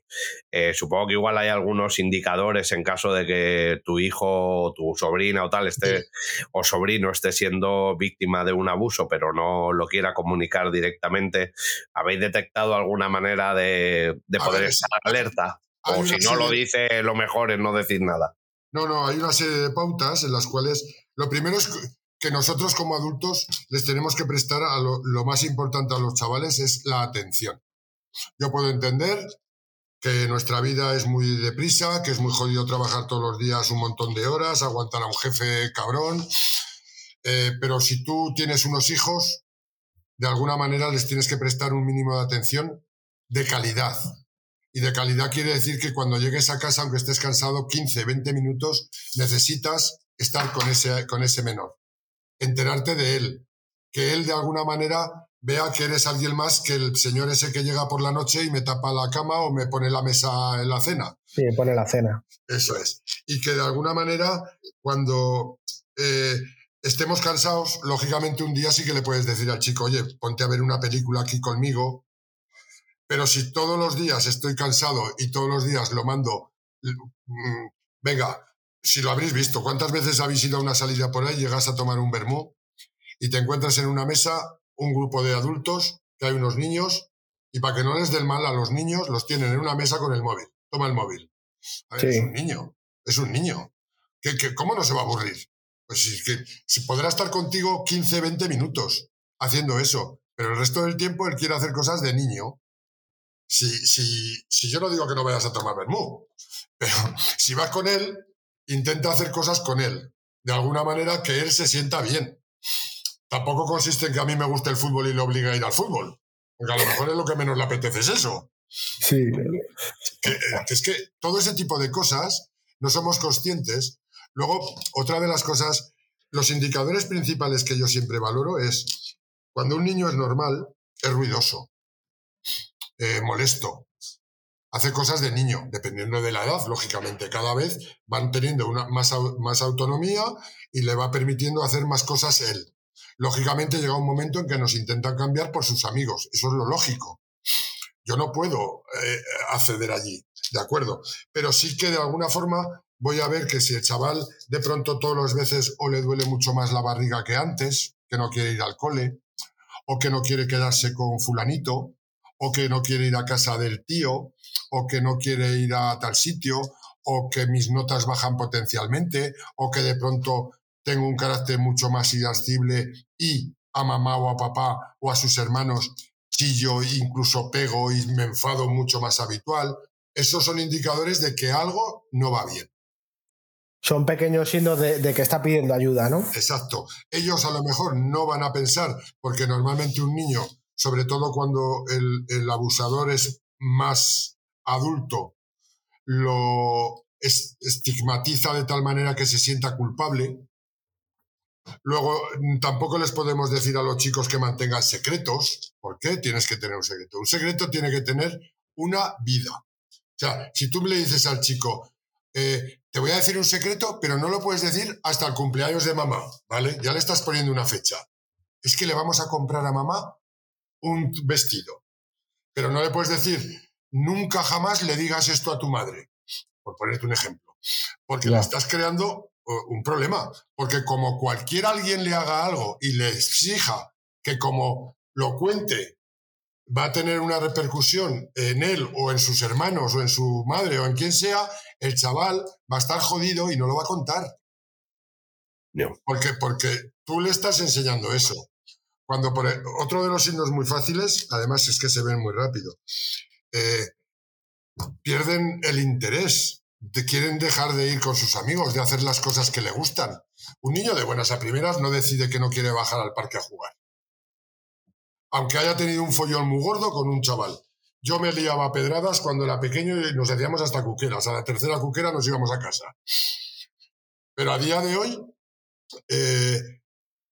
eh, supongo que igual hay algunos indicadores en caso de que tu hijo, o tu sobrina o tal esté, o sobrino esté siendo víctima de un abuso, pero no lo quiera comunicar directamente. ¿Habéis detectado algún una manera de, poder estar alerta. O si no lo dice, lo mejor es no decir nada. No, no, hay una serie de pautas en las cuales lo primero es que nosotros como adultos les tenemos que prestar a lo, lo más importante a los chavales es la atención. Yo puedo entender que nuestra vida es muy deprisa, que es muy jodido trabajar todos los días un montón de horas, aguantar a un jefe cabrón, eh, pero si tú tienes unos hijos, de alguna manera les tienes que prestar un mínimo de atención de calidad. Y de calidad quiere decir que cuando llegues a casa, aunque estés cansado, 15, 20 minutos, necesitas estar con ese, con ese menor. Enterarte de él. Que él de alguna manera vea que eres alguien más que el señor ese que llega por la noche y me tapa la cama o me pone la mesa en la cena. Sí, pone la cena. Eso es. Y que de alguna manera, cuando eh, estemos cansados, lógicamente un día sí que le puedes decir al chico, oye, ponte a ver una película aquí conmigo. Pero si todos los días estoy cansado y todos los días lo mando, mm, venga, si lo habréis visto, ¿cuántas veces habéis ido a una salida por ahí, llegas a tomar un vermú y te encuentras en una mesa un grupo de adultos, que hay unos niños, y para que no les den mal a los niños, los tienen en una mesa con el móvil. Toma el móvil. Es un niño, es un niño. ¿Qué, cómo no se va a aburrir? Pues es que si podrá estar contigo 15, 20 minutos haciendo eso, pero el resto del tiempo él quiere hacer cosas de niño. Si, si, si yo no digo que no vayas a tomar vermú, pero si vas con él, intenta hacer cosas con él, de alguna manera que él se sienta bien. Tampoco consiste en que a mí me guste el fútbol y le obligue a ir al fútbol, porque a lo mejor es lo que menos le apetece es eso. Sí. que es que todo ese tipo de cosas no somos conscientes Luego, otra de las cosas, los indicadores principales que yo siempre valoro es cuando un niño es normal, es ruidoso, eh, molesto, hace cosas de niño, dependiendo de la edad, lógicamente. Cada vez van teniendo una, más, más autonomía y le va permitiendo hacer más cosas él. Lógicamente llega un momento en que nos intentan cambiar por sus amigos. Eso es lo lógico. Yo no puedo eh, acceder allí, ¿de acuerdo? Pero sí que de alguna forma voy a ver que si el chaval de pronto todas las veces o le duele mucho más la barriga que antes, que no quiere ir al cole, o que no quiere quedarse con fulanito, o que no quiere ir a casa del tío, o que no quiere ir a tal sitio, o que mis notas bajan potencialmente, o que de pronto tengo un carácter mucho más irascible y a mamá o a papá o a sus hermanos chillo, incluso pego y me enfado mucho más habitual. Esos son indicadores de que algo no va bien son pequeños signos de, que está pidiendo ayuda, ¿no? Exacto. Ellos a lo mejor no van a pensar, porque normalmente un niño, sobre todo cuando el, abusador es más adulto, lo estigmatiza de tal manera que se sienta culpable. Luego, tampoco les podemos decir a los chicos que mantengan secretos. ¿Por qué tienes que tener un secreto? Un secreto tiene que tener una vida. O sea, si tú le dices al chico, eh, te voy a decir un secreto, pero no lo puedes decir hasta el cumpleaños de mamá, ¿vale? Ya le estás poniendo una fecha. Es que le vamos a comprar a mamá un vestido. Pero no le puedes decir, nunca jamás le digas esto a tu madre, por ponerte un ejemplo. Porque le estás creando un problema. Porque como cualquier alguien le haga algo y le exija que como lo cuente va a tener una repercusión en él o en sus hermanos o en su madre o en quien sea, el chaval va a estar jodido y no lo va a contar. No. Porque, porque tú le estás enseñando eso. Cuando por, e, otro de los signos muy fáciles, además es que se ven muy rápido, eh, pierden el interés, de, quieren dejar de ir con sus amigos, de hacer las cosas que le gustan. Un niño de buenas a primeras no decide que no quiere bajar al parque a jugar aunque haya tenido un follón muy gordo con un chaval. Yo me liaba a pedradas cuando era pequeño y nos hacíamos hasta cuqueras. A la tercera cuquera nos íbamos a casa. Pero a día de hoy, eh,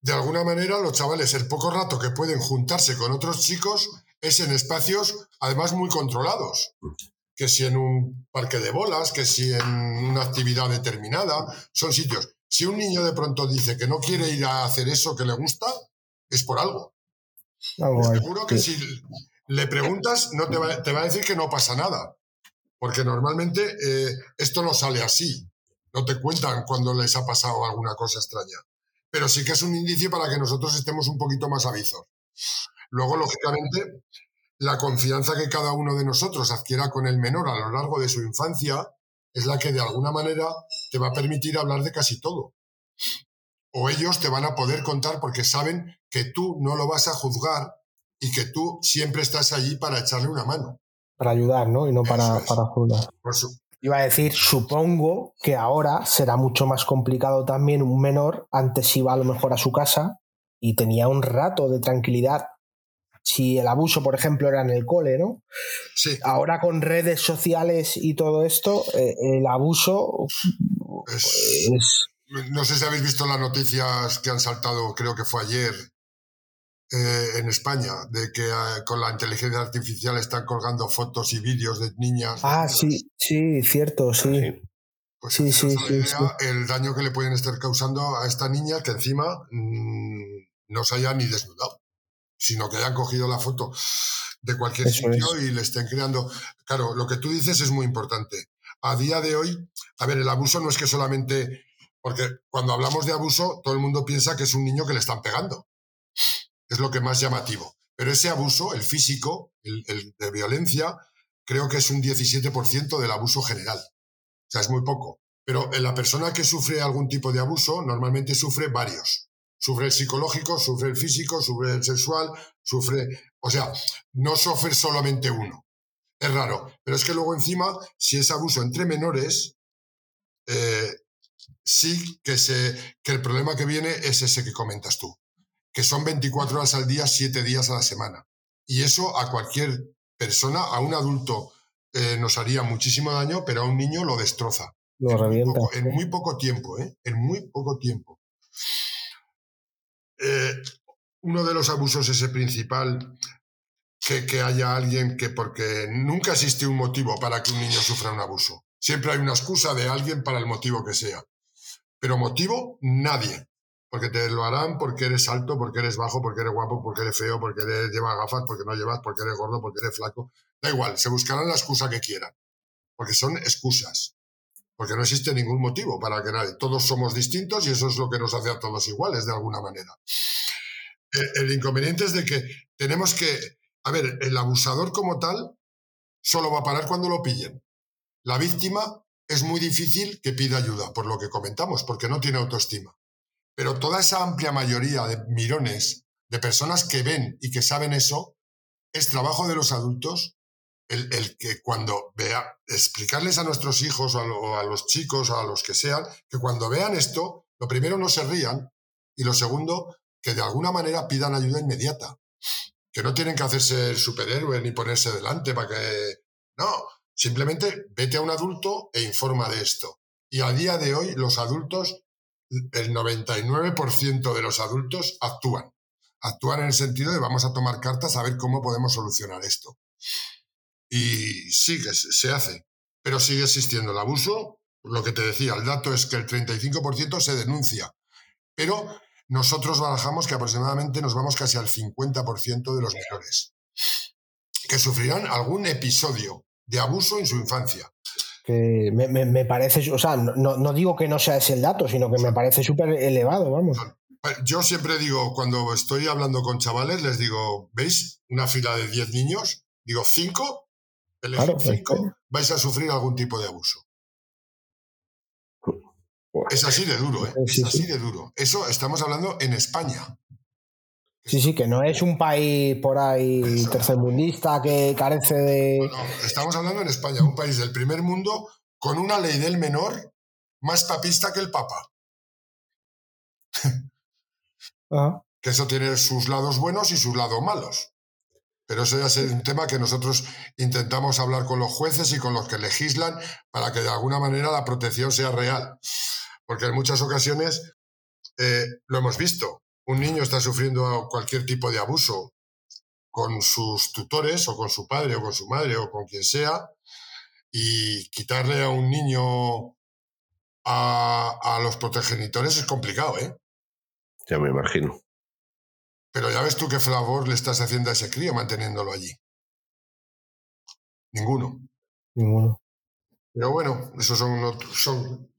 de alguna manera, los chavales, el poco rato que pueden juntarse con otros chicos es en espacios, además, muy controlados. Que si en un parque de bolas, que si en una actividad determinada, son sitios. Si un niño de pronto dice que no quiere ir a hacer eso que le gusta, es por algo. Seguro que si le preguntas, no te va, te va, a decir que no pasa nada. Porque normalmente eh, esto no sale así. No te cuentan cuando les ha pasado alguna cosa extraña. Pero sí que es un indicio para que nosotros estemos un poquito más avisos. Luego, lógicamente, la confianza que cada uno de nosotros adquiera con el menor a lo largo de su infancia es la que de alguna manera te va a permitir hablar de casi todo. O ellos te van a poder contar porque saben que tú no lo vas a juzgar y que tú siempre estás allí para echarle una mano. Para ayudar, ¿no? Y no para, para juzgar. Iba a decir, supongo que ahora será mucho más complicado también un menor, antes iba a lo mejor a su casa y tenía un rato de tranquilidad. Si el abuso, por ejemplo, era en el cole, ¿no? Sí. Ahora con redes sociales y todo esto, eh, el abuso es, No sé si habéis visto las noticias que han saltado, creo que fue ayer, eh, en España, de que eh, con la inteligencia artificial están colgando fotos y vídeos de niñas. Ah, sí, sí, cierto, sí. Pues sí, sí, sí, el daño que le pueden estar causando a esta niña que encima mm, no se haya ni desnudado, sino que hayan cogido la foto de cualquier sitio y le estén creando. Claro, lo que tú dices es muy importante. A día de hoy, a ver, el abuso no es que solamente. Porque cuando hablamos de abuso, todo el mundo piensa que es un niño que le están pegando es lo que más llamativo. Pero ese abuso, el físico, el, de violencia, creo que es un 17% del abuso general. O sea, es muy poco. Pero la persona que sufre algún tipo de abuso normalmente sufre varios. Sufre el psicológico, sufre el físico, sufre el sexual, sufre... O sea, no sufre solamente uno. Es raro. Pero es que luego encima, si es abuso entre menores, eh, sí que, se, que el problema que viene es ese que comentas tú que son 24 horas al día, 7 días a la semana. Y eso a cualquier persona, a un adulto eh, nos haría muchísimo daño, pero a un niño lo destroza. Lo revienta. en muy poco tiempo, ¿eh? En muy poco tiempo. Eh, uno de los abusos ese principal, que, que haya alguien que, porque nunca existe un motivo para que un niño sufra un abuso. Siempre hay una excusa de alguien para el motivo que sea. Pero motivo, nadie porque te lo harán porque eres alto, porque eres bajo, porque eres guapo, porque eres feo, porque eres, llevas gafas, porque no llevas, porque eres gordo, porque eres flaco. Da igual, se buscarán la excusa que quieran, porque son excusas, porque no existe ningún motivo para que nadie. Todos somos distintos y eso es lo que nos hace a todos iguales, de alguna manera. El, el inconveniente es de que tenemos que, a ver, el abusador como tal solo va a parar cuando lo pillen. La víctima es muy difícil que pida ayuda, por lo que comentamos, porque no tiene autoestima. Pero toda esa amplia mayoría de mirones de personas que ven y que saben eso, es trabajo de los adultos el, que cuando vea, explicarles a nuestros hijos o a, los chicos o a los que sean, que cuando vean esto, lo primero no se rían y lo segundo, que de alguna manera pidan ayuda inmediata. Que no tienen que hacerse el superhéroe ni ponerse delante para que... No, simplemente vete a un adulto e informa de esto. Y a día de hoy los adultos el 99% de los adultos actúan. Actúan en el sentido de vamos a tomar cartas a ver cómo podemos solucionar esto. Y sí que se hace, pero sigue existiendo el abuso. Lo que te decía, el dato es que el 35% se denuncia, pero nosotros barajamos que aproximadamente nos vamos casi al 50% de los menores que sufrirán algún episodio de abuso en su infancia que me, parece, o sea, no, digo que no sea ese el dato, sino que me parece súper elevado, vamos. Yo siempre digo, cuando estoy hablando con chavales, les digo, ¿veis una fila de 10 niños? Digo, 5, claro, 5, vais a sufrir algún tipo de abuso. Es así de duro, ¿eh? Es así de duro. Eso estamos hablando en España. Sí, sí, que no es un país por ahí tercermundista que carece de. No, estamos hablando en España, un país del primer mundo con una ley del menor más papista que el Papa. <laughs> Que eso tiene sus lados buenos y sus lados malos. Pero eso ya es un tema que nosotros intentamos hablar con los jueces y con los que legislan para que de alguna manera la protección sea real. Porque en muchas ocasiones eh, lo hemos visto. Un niño está sufriendo cualquier tipo de abuso con sus tutores o con su padre o con su madre o con quien sea y quitarle a un niño a, a los progenitores es complicado, ¿eh? Ya me imagino. Pero ya ves tú qué favor le estás haciendo a ese crío manteniéndolo allí. Ninguno. Ninguno. Pero bueno, eso son, son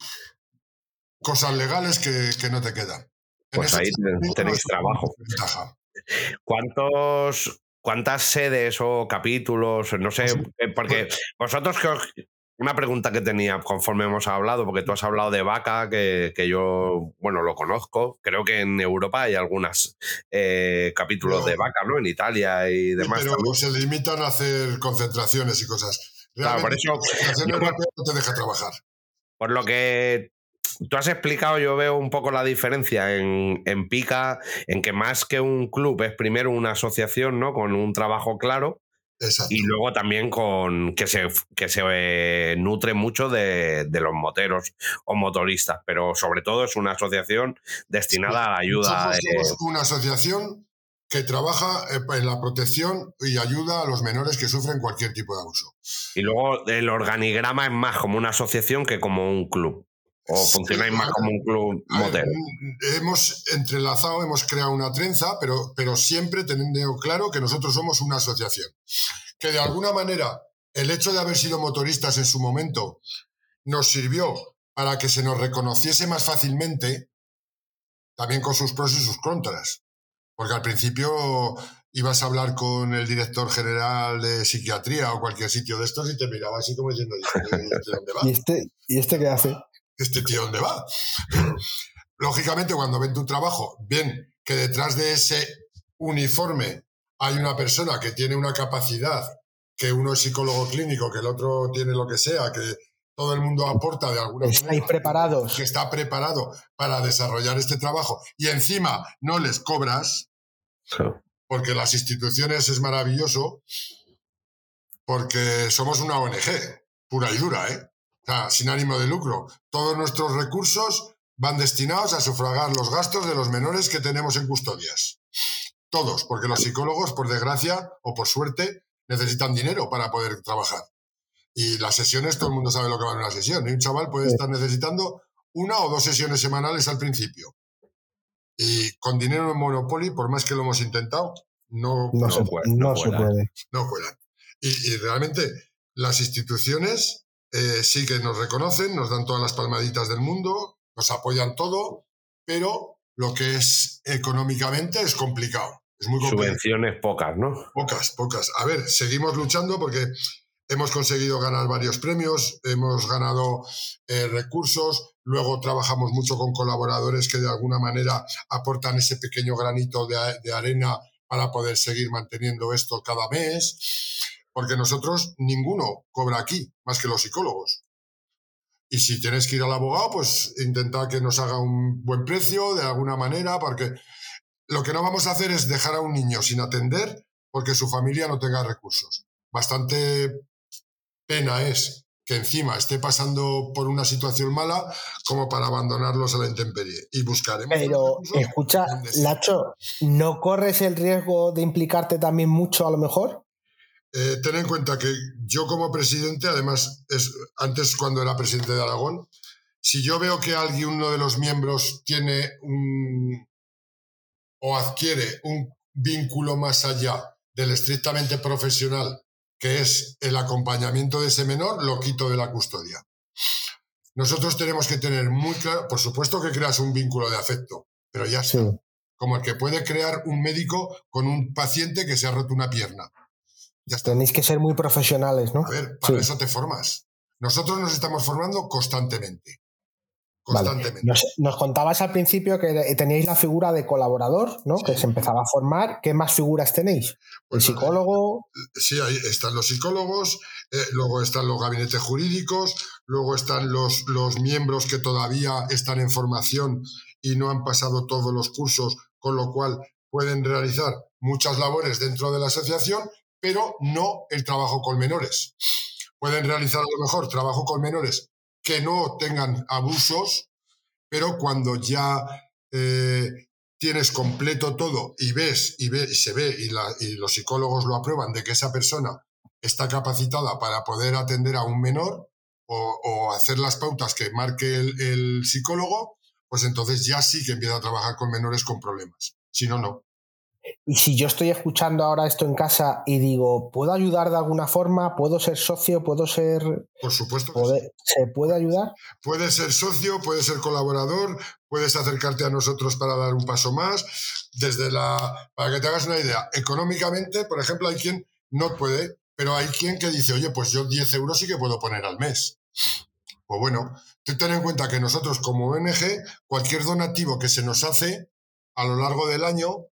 cosas legales que, que no te quedan. Pues ahí tenéis trabajo. ¿Cuántos, ¿Cuántas sedes o capítulos? No sé, eh, porque vosotros que os- Una pregunta que tenía conforme hemos hablado, porque tú has hablado de vaca, que, que yo, bueno, lo conozco. Creo que en Europa hay algunos capítulos No. de vaca, ¿no? En Italia y Sí, demás. pero también. se limitan a hacer concentraciones y cosas. Claro, por eso- la concentración no te deja trabajar. Por lo que tú has explicado, yo veo un poco la diferencia en, en Pica, en que más que un club es primero una asociación, ¿no? Con un trabajo claro Exacto. y luego también con que se, que se eh, nutre mucho de, de los moteros o motoristas, pero sobre todo es una asociación destinada a la ayuda. Somos una asociación que trabaja eh, en la protección y ayuda a los menores que sufren cualquier tipo de abuso. y luego el organigrama es más como una asociación que como un club. O funcionáis más como un club ver, mm, hemos entrelazado, hemos creado una trenza, pero, pero siempre teniendo claro que nosotros somos una asociación. Que de alguna manera el hecho de haber sido motoristas en su momento nos sirvió para que se nos reconociese más fácilmente, también con sus pros y sus contras. Porque al principio ibas a hablar con el director general de psiquiatría o cualquier sitio de estos y te miraba así como diciendo, "¿Y este dónde va? ¿Y este, ¿Y este qué hace? ¿Este tío dónde va? Lógicamente, cuando ven tu trabajo, ven que detrás de ese uniforme hay una persona que tiene una capacidad, que uno es psicólogo clínico, que el otro tiene lo que sea, que todo el mundo aporta de alguna ¿Estáis manera. preparados? Que está preparado para desarrollar este trabajo y encima no les cobras, porque las instituciones es maravilloso, porque somos una ONG, pura y dura, ¿eh? O sea, sin ánimo de lucro. Todos nuestros recursos van destinados a sufragar los gastos de los menores que tenemos en custodias. Todos, porque los psicólogos, por desgracia o por suerte, necesitan dinero para poder trabajar. Y las sesiones, todo el mundo sabe lo que va en una sesión. Y un chaval puede estar necesitando una o dos sesiones semanales al principio. Y con dinero en Monopoly, por más que lo hemos intentado, no, No, No se, puede, no no se puede. puede. no cuelan. Y, y realmente las instituciones eh, sí que nos reconocen, nos dan todas las palmaditas del mundo, nos apoyan todo, pero lo que es económicamente es complicado. Es muy complicado. Subvenciones pocas, ¿no? Pocas, pocas. A ver, seguimos luchando porque hemos conseguido ganar varios premios, hemos ganado eh, recursos, luego trabajamos mucho con colaboradores que de alguna manera aportan ese pequeño granito de, de arena para poder seguir manteniendo esto cada mes, porque nosotros ninguno cobra aquí, más que los psicólogos. Y si tienes que ir al abogado, pues intenta que nos haga un buen precio de alguna manera, porque lo que no vamos a hacer es dejar a un niño sin atender porque su familia no tenga recursos. Bastante pena es que encima esté pasando por una situación mala como para abandonarlos a la intemperie. Y buscaremos. Pero escucha. Nacho, ¿no corres el riesgo de implicarte también mucho a lo mejor? Eh, ten en cuenta que yo como presidente, además, es, antes cuando era presidente de Aragón, si yo veo que alguien, uno de los miembros, tiene un o adquiere un vínculo más allá del estrictamente profesional, que es el acompañamiento de ese menor, lo quito de la custodia. Nosotros tenemos que tener muy claro, por supuesto que creas un vínculo de afecto, pero ya. Sí. Como el que puede crear un médico con un paciente que se ha roto una pierna. Ya está. Tenéis que ser muy profesionales, ¿no? A ver, para Sí. eso te formas. Nosotros nos estamos formando constantemente. Vale. Constantemente. Nos, nos contabas al principio que teníais la figura de colaborador, ¿no? Que se empezaba a formar. ¿Qué más figuras tenéis? ¿El Pues, psicólogo? Sí, ahí están los psicólogos, eh, luego están los gabinetes jurídicos, luego están los, los miembros que todavía están en formación y no han pasado todos los cursos, con lo cual pueden realizar muchas labores dentro de la asociación, pero no el trabajo con menores. Pueden realizar a lo mejor trabajo con menores que no tengan abusos, pero cuando ya eh, tienes completo todo y ves y, ve, y se ve y, y los psicólogos lo aprueban de que esa persona está capacitada para poder atender a un menor o, hacer las pautas que marque el, psicólogo, pues entonces ya sí que empieza a trabajar con menores con problemas. Si no, no. Y si yo estoy escuchando ahora esto en casa y digo, ¿puedo ayudar de alguna forma? ¿Puedo ser socio? ¿Puedo ser... Por supuesto. ¿Se puede ayudar? Puedes ser socio, puedes ser colaborador, puedes acercarte a nosotros para dar un paso más. Desde la... Para que te hagas una idea, económicamente, por ejemplo, hay quien no puede pero hay quien que dice, oye, pues yo 10 euros sí que puedo poner al mes. Pues bueno, ten en cuenta que nosotros como ONG, cualquier donativo que se nos hace a lo largo del año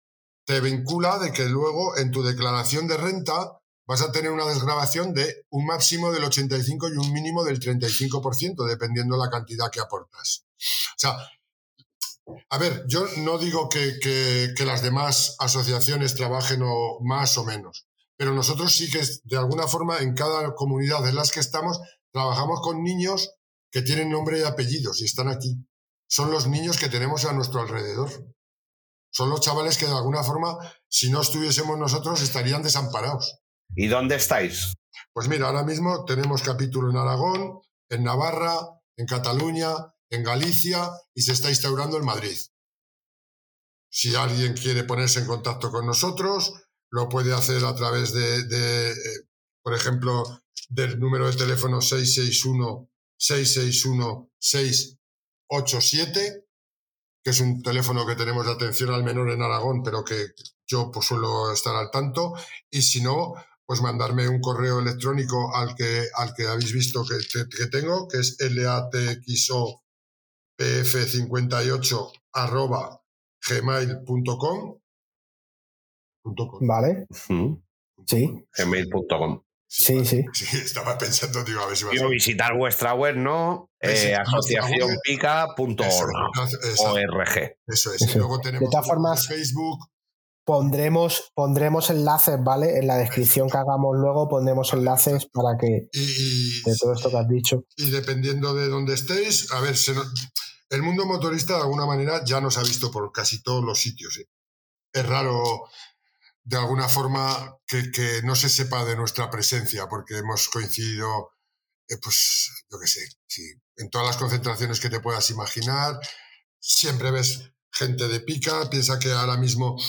te vincula de que luego en tu declaración de renta vas a tener una desgrabación de un máximo del 85 y un mínimo del 35%, dependiendo de la cantidad que aportas. O sea, a ver, yo no digo que, que las demás asociaciones trabajen o más o menos, pero nosotros sí que de alguna forma en cada comunidad en las que estamos trabajamos con niños que tienen nombre y apellidos y están aquí. Son los niños que tenemos a nuestro alrededor. Son los chavales que de alguna forma, si no estuviésemos nosotros, estarían desamparados. ¿Y dónde estáis? Pues mira, ahora mismo tenemos capítulo en Aragón, en Navarra, en Cataluña, en Galicia y se está instaurando en Madrid. Si alguien quiere ponerse en contacto con nosotros, lo puede hacer a través de, eh, por ejemplo, del número de teléfono 661-661-687, que es un teléfono que tenemos de atención al menor en Aragón, pero que yo pues, suelo estar al tanto. Y si no, pues mandarme un correo electrónico al que, al que habéis visto que, que tengo, que es latxopf58 arroba gmail.com Vale. Sí. Gmail.com. Sí, sí. <laughs> Sí, estaba pensando, digo, a ver si va a visitar vuestra web, ¿no? Eh, asociacionpica.org. Eso, es. Luego tenemos de todas formas, Facebook. Pondremos, pondremos enlaces, ¿vale? En la descripción que hagamos luego pondremos enlaces para que de todo esto que has dicho. Y dependiendo de dónde estéis, a ver, el mundo motorista de alguna manera ya nos ha visto por casi todos los sitios. ¿eh? Es raro de alguna forma que, no se sepa de nuestra presencia, porque hemos coincidido, eh, pues, yo qué sé, en todas las concentraciones que te puedas imaginar, siempre ves gente de pica, piensa que ahora mismo,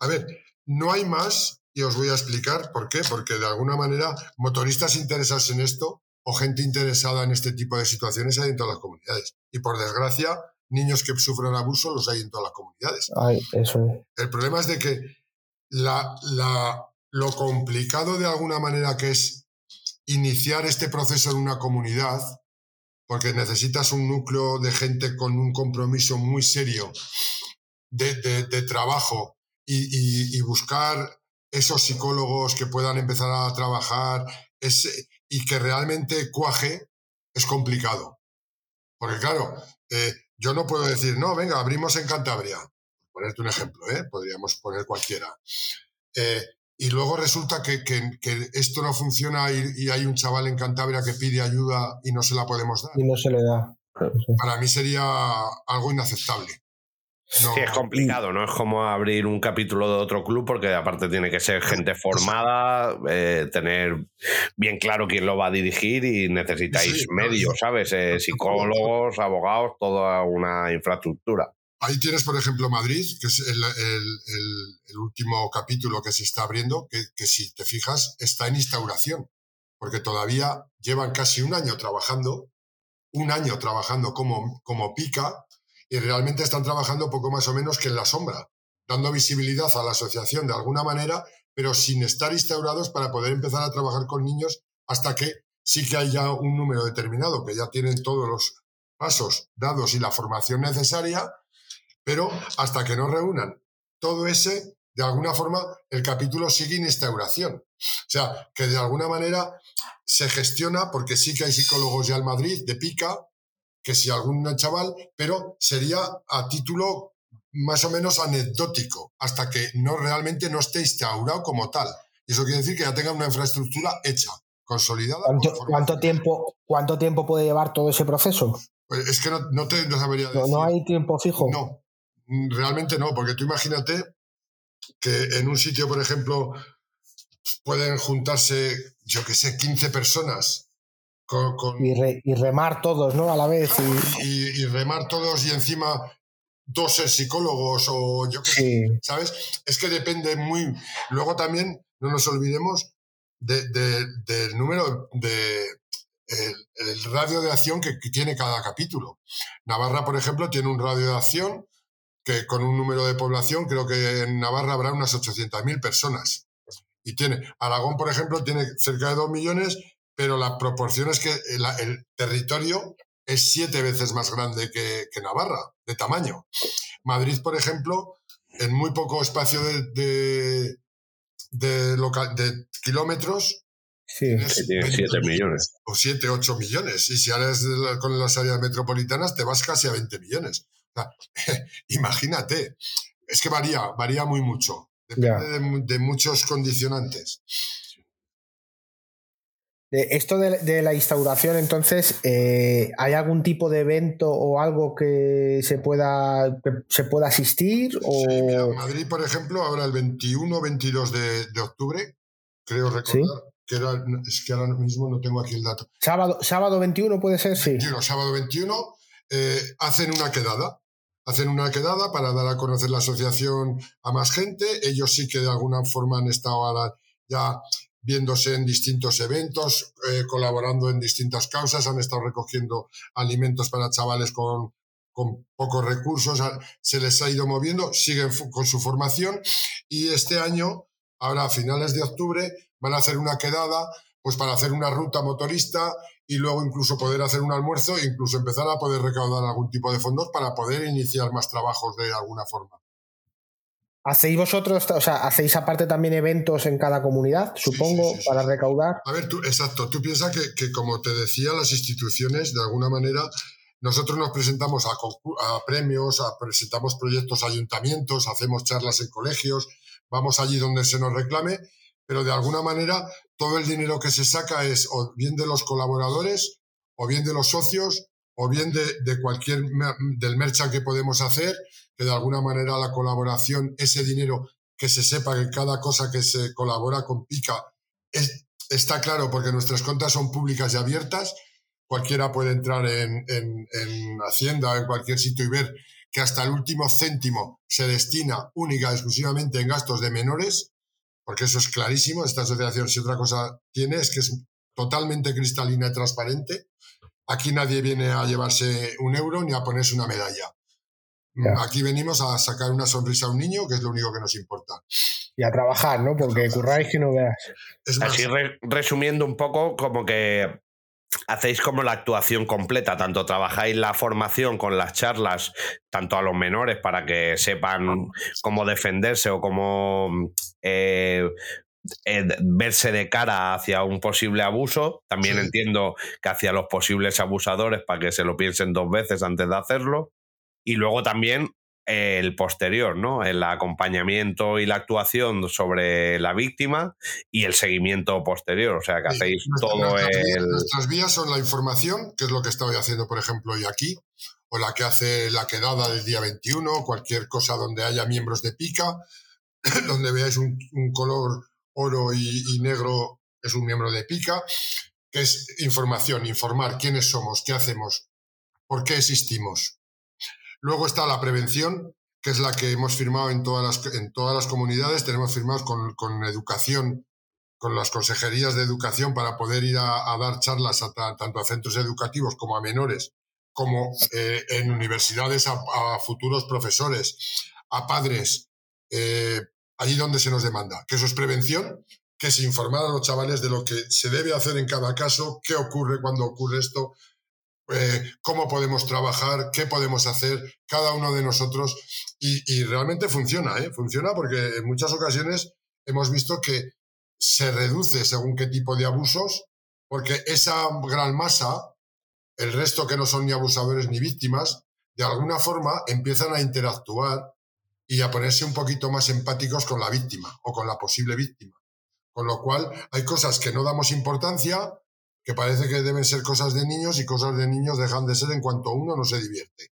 a ver, no hay más, y os voy a explicar por qué, porque de alguna manera motoristas interesados en esto o gente interesada en este tipo de situaciones hay en todas las comunidades. Y por desgracia, niños que sufren abuso los hay en todas las comunidades. Ay, eso El problema es de que la, la, lo complicado de alguna manera que es iniciar este proceso en una comunidad, porque necesitas un núcleo de gente con un compromiso muy serio de, de, trabajo y, buscar esos psicólogos que puedan empezar a trabajar y que realmente cuaje, es complicado. Porque claro, eh, yo no puedo decir, no, venga, abrimos en Cantabria ponerte un ejemplo, ¿eh? podríamos poner cualquiera. Eh, y luego resulta que, esto no funciona y, hay un chaval en Cantabria que pide ayuda y no se la podemos dar. Y no se le da. Para mí sería algo inaceptable. Sí, es complicado, no es como abrir un capítulo de otro club porque aparte tiene que ser gente formada, eh, tener bien claro quién lo va a dirigir y necesitáis medios, ¿sabes? psicólogos, abogados, toda una infraestructura. Ahí tienes, por ejemplo, Madrid, que es el, último capítulo que se está abriendo, que, si te fijas está en instauración, porque todavía llevan casi un año trabajando, un año trabajando como, como pica, y realmente están trabajando poco más o menos que en la sombra, dando visibilidad a la asociación de alguna manera, pero sin estar instaurados para poder empezar a trabajar con niños hasta que sí que haya un número determinado, que ya tienen todos los pasos dados y la formación necesaria pero hasta que no reúnan todo ese, de alguna forma, el capítulo sigue en instauración. O sea, que de alguna manera se gestiona, porque sí que hay psicólogos ya en Madrid, de pica, que si algún chaval, pero sería a título más o menos anecdótico, hasta que no realmente no esté instaurado como tal. Y eso quiere decir que ya tenga una infraestructura hecha, consolidada. ¿Cuánto, tiempo, ¿Cuánto tiempo puede llevar todo ese proceso? Pues es que no, te no sabría decir. No, hay tiempo fijo. No, realmente no, porque tú imagínate que en un sitio, por ejemplo, pueden juntarse, yo que sé, 15 personas. Con, Y, remar todos, ¿no? A la vez. Y, remar todos y encima dos ser psicólogos o yo qué sé, ¿sabes? Es que depende muy... Luego también, no nos olvidemos del número de... El, radio de acción que, que tiene cada capítulo. Navarra, por ejemplo, tiene un radio de acción que con un número de población, creo que en Navarra habrá unas 800.000 personas. Y tiene, Aragón, por ejemplo, tiene cerca de 2 millones, pero la proporción es que el, territorio es siete veces más grande que, Navarra, de tamaño. Madrid, por ejemplo, en muy poco espacio de, de, local, de kilómetros, Sí, tiene 7 millones. O 7, 8 millones. Y si ahora es con las áreas metropolitanas, te vas casi a 20 millones. <laughs> imagínate. Es que varía, varía muy mucho. Depende de, muchos condicionantes. esto de, la instauración, entonces, eh, ¿hay algún tipo de evento o algo que se pueda, se pueda asistir? O... Madrid, por ejemplo, ahora el 21-22 de, octubre, creo recordar, que era, es que ahora mismo no tengo aquí el dato. Sábado, sábado 21 puede ser, sí. sábado 21, eh, hacen una quedada hacen una quedada para dar a conocer la asociación a más gente. Ellos sí que de alguna forma han estado ahora ya viéndose en distintos eventos, eh, colaborando en distintas causas, han estado recogiendo alimentos para chavales con, con pocos recursos, se les ha ido moviendo, siguen con su formación y este año, ahora a finales de octubre, van a hacer una quedada pues para hacer una ruta motorista y luego incluso poder hacer un almuerzo e incluso empezar a poder recaudar algún tipo de fondos para poder iniciar más trabajos de alguna forma. ¿Hacéis vosotros, o sea, hacéis aparte también eventos en cada comunidad, supongo, para recaudar? A ver, tú, exacto, tú piensas que, como te decía, las instituciones, de alguna manera, nosotros nos presentamos a, a premios, a, presentamos proyectos a ayuntamientos, hacemos charlas en colegios, vamos allí donde se nos reclame, pero de alguna manera todo el dinero que se saca es o bien de los colaboradores, o bien de los socios, o bien de, cualquier del merchant que podemos hacer, que de alguna manera la colaboración, ese dinero que se sepa que cada cosa que se colabora con Pica está claro porque nuestras cuentas son públicas y abiertas. Cualquiera puede entrar en, en, en Hacienda o en cualquier sitio y ver que hasta el último céntimo se destina única y exclusivamente en gastos de menores porque eso es clarísimo. Esta asociación, si otra cosa tiene, es que es totalmente cristalina y transparente. Aquí nadie viene a llevarse un euro ni a ponerse una medalla. Aquí venimos a sacar una sonrisa a un niño, que es lo único que nos importa. Y a trabajar, ¿no? Porque curráis que no veas. Así resumiendo un poco, como que hacéis como la actuación completa, tanto trabajáis la formación con las charlas, tanto a los menores para que sepan cómo defenderse o cómo eh, eh, verse de cara hacia un posible abuso. También entiendo que hacia los posibles abusadores para que se lo piensen dos veces antes de hacerlo. Y luego también el posterior, ¿no? El acompañamiento y la actuación sobre la víctima y el seguimiento posterior. O sea, que hacéis todo el. nuestras vías son la información, que es lo que estoy haciendo, por ejemplo, hoy aquí, o la que hace la quedada del día 21, cualquier cosa donde haya miembros de pica, <clears throat> donde veáis un, color oro y, negro es un miembro de pica, que es información, informar quiénes somos, qué hacemos, por qué existimos. Luego está la prevención, que es la que hemos firmado en todas las, en todas las comunidades. Tenemos firmados con, con educación, con las consejerías de educación para poder ir a, dar charlas tanto a centros educativos como a menores, como eh, en universidades a, futuros profesores, a padres, eh, allí donde se nos demanda. Que eso es prevención, que es informar a los chavales de lo que se debe hacer en cada caso, qué ocurre cuando ocurre esto, eh, cómo podemos trabajar, qué podemos hacer cada uno de nosotros. Y, realmente funciona, ¿eh? funciona porque en muchas ocasiones hemos visto que se reduce según qué tipo de abusos, porque esa gran masa, el resto que no son ni abusadores ni víctimas, de alguna forma empiezan a interactuar y a ponerse un poquito más empáticos con la víctima o con la posible víctima. Con lo cual, hay cosas que no damos importancia, que parece que deben ser cosas de niños y cosas de niños dejan de ser en cuanto uno no se divierte.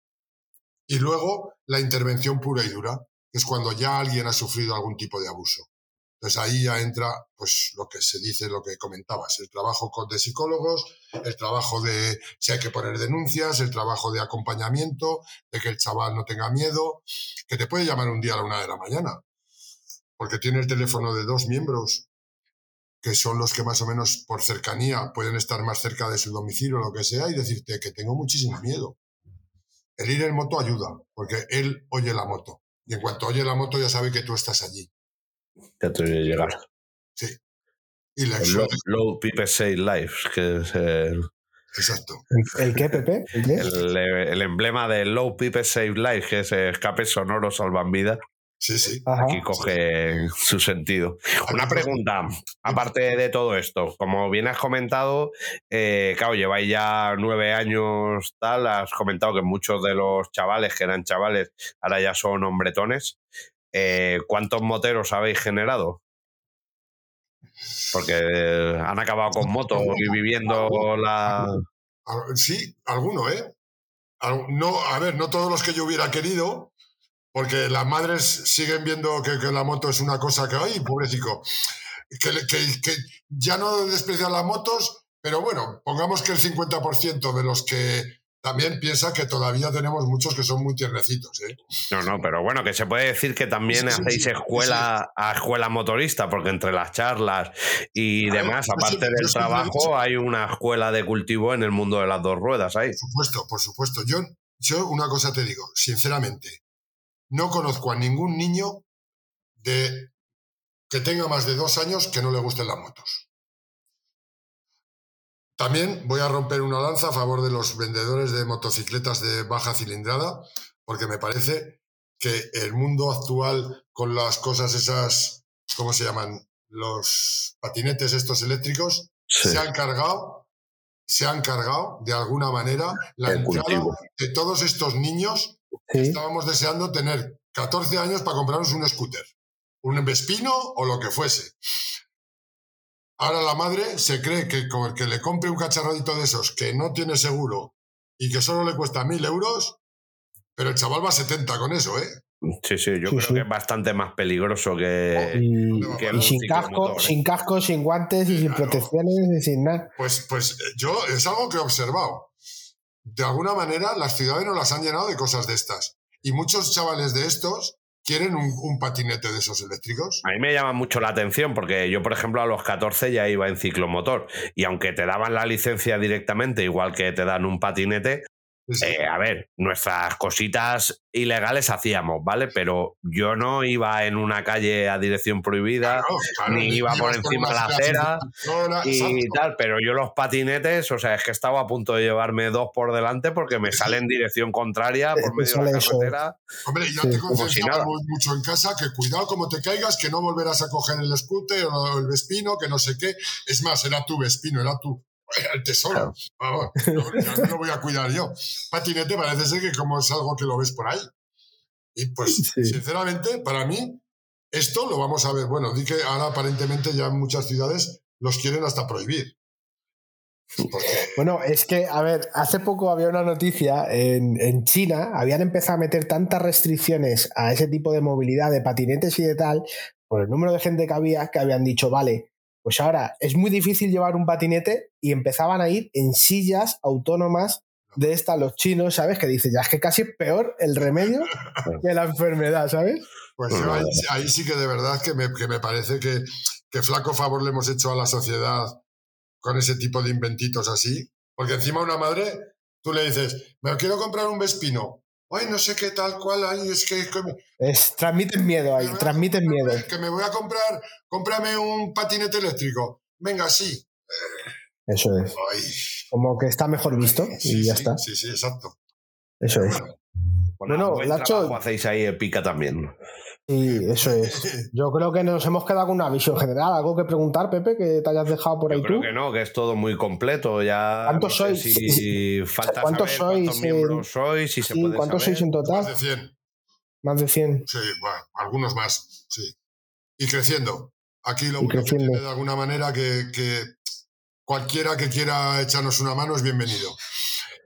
Y luego, la intervención pura y dura, que es cuando ya alguien ha sufrido algún tipo de abuso. Entonces ahí ya entra pues lo que se dice, lo que comentabas, el trabajo de psicólogos, el trabajo de si hay que poner denuncias, el trabajo de acompañamiento, de que el chaval no tenga miedo, que te puede llamar un día a la una de la mañana, porque tiene el teléfono de dos miembros, que son los que más o menos por cercanía pueden estar más cerca de su domicilio o lo que sea, y decirte que tengo muchísimo miedo. El ir en moto ayuda, porque él oye la moto. Y en cuanto oye la moto ya sabe que tú estás allí. Ya te voy a llegar. Sí. Y la El low, low People Save Life, que es el, Exacto. ¿El qué, Pepe? ¿El qué? el, el emblema de Low People Save Life, que es escape sonoro salvan vidas. Sí, sí. Ajá. Aquí coge su sentido. Una pregunta, aparte de todo esto, como bien has comentado, eh, claro, lleváis ya nueve años tal, has comentado que muchos de los chavales que eran chavales ahora ya son hombretones. Eh, ¿Cuántos moteros habéis generado? Porque han acabado con moto y viviendo la... Sí, alguno, ¿eh? No, a ver, no todos los que yo hubiera querido, porque las madres siguen viendo que, que la moto es una cosa que, ay, pobrecito, que, que- que ya no desprecian las motos, pero bueno, pongamos que el 50% de los que también piensa que todavía tenemos muchos que son muy tiernecitos, ¿eh? No, no, pero bueno, que se puede decir que también Sí, sí, hacéis sí, escuela a escuela motorista, porque entre las charlas y A demás, aparte yo del trabajo, hay una escuela de cultivo en el mundo de las dos ruedas ahí. Por supuesto, por supuesto. Yo, yo una cosa te digo, sinceramente, no conozco a ningún niño de que tenga más de dos años que no le gusten las motos. También voy a romper una lanza a favor de los vendedores de motocicletas de baja cilindrada, porque me parece que el mundo actual con las cosas esas, ¿cómo se llaman? Los patinetes estos eléctricos, Sí. se han cargado, se han cargado de alguna manera la El entrada cultivo. de todos estos niños Sí. estábamos deseando tener 14 años para comprarnos un scooter, un Vespino o lo que fuese. Ahora la madre se cree que con el que le compre un cacharradito de esos que no tiene seguro y que solo le cuesta mil euros, pero el chaval va a 70 con eso, ¿eh? Sí, sí, yo Sí, creo sí. que es bastante más peligroso que... Y, que y un sin casco, ¿eh? sin casco, sin guantes y sin Claro. protecciones y sin nada. Pues, pues eh, yo es algo que he observado. De alguna manera las ciudades nos las han llenado de cosas de estas. Y muchos chavales de estos quieren un, un patinete de esos eléctricos. A mí me llama mucho la atención porque yo, por ejemplo, a los 14 ya iba en ciclomotor y aunque te daban la licencia directamente, igual que te dan un patinete, Sí, sí. Eh, a ver, nuestras cositas ilegales hacíamos, ¿vale? Pero yo no iba en una calle a dirección prohibida Claro, claro, ni iba por encima de la acera zona, y exacto. tal, pero yo los patinetes, o sea, es que estaba a punto de llevarme dos por delante porque me sale en dirección contraria por medio de la carretera. Hombre, y ya Sí, te si muy- mucho en casa que cuidado como te caigas, que no volverás a coger el scooter o el Vespino, que no sé qué. Es más, era tu Vespino, era tu <laughs> el tesoro. Vamos, no, lo voy a cuidar yo. Patinete parece ser que como es algo que lo ves por ahí. Y pues, <laughs> Sí. sinceramente, para mí, esto lo vamos a ver. Bueno, di que ahora aparentemente ya en muchas ciudades los quieren hasta prohibir. Bueno, es que, a ver, hace poco había una noticia en, en China, habían empezado a meter tantas restricciones a ese tipo de movilidad, de patinetes y de tal, por el número de gente que había, que habían dicho, vale, pues ahora es muy difícil llevar un patinete y empezaban a ir en sillas autónomas de estas los chinos, ¿sabes? Que dice, ya es que casi es peor el remedio <laughs> que la enfermedad, ¿sabes? Pues yo ahí, ahí sí que de verdad que me, que me parece que, que flaco favor le hemos hecho a la sociedad con ese tipo de inventitos así. Porque encima una madre, tú le dices, me quiero comprar un Vespino. Ay, no sé qué tal cual, ay, es que, que me, Es, transmiten miedo ahí, transmiten comprar- miedo. Que me voy a comprar, cómprame un patinete eléctrico. Venga, sí. Eso es. Ay, Como que está mejor visto sí, y ya sí, está. Sí, sí, exacto. Eso es. Bueno, Bueno, Bueno, buen Lacho- trabajo hacéis ahí en Pica también. Sí, eso es. <laughs> Yo creo que nos hemos quedado con una visión general. ¿Algo que preguntar, Pepe, que te hayas dejado por ahí Yo creo tú? que no, que es todo muy completo. Ya ¿Cuántos no sois? Si <laughs> falta ¿Cuántos saber cuántos sois en- miembros sois, si se Sí, puede ¿Cuántos saber. sois en más total? de 100. Más de 100. Sí, bueno, algunos más, sí. Y creciendo. Aquí lo Y único que creciendo. tiene de alguna manera que, que cualquiera que quiera echarnos una mano es bienvenido.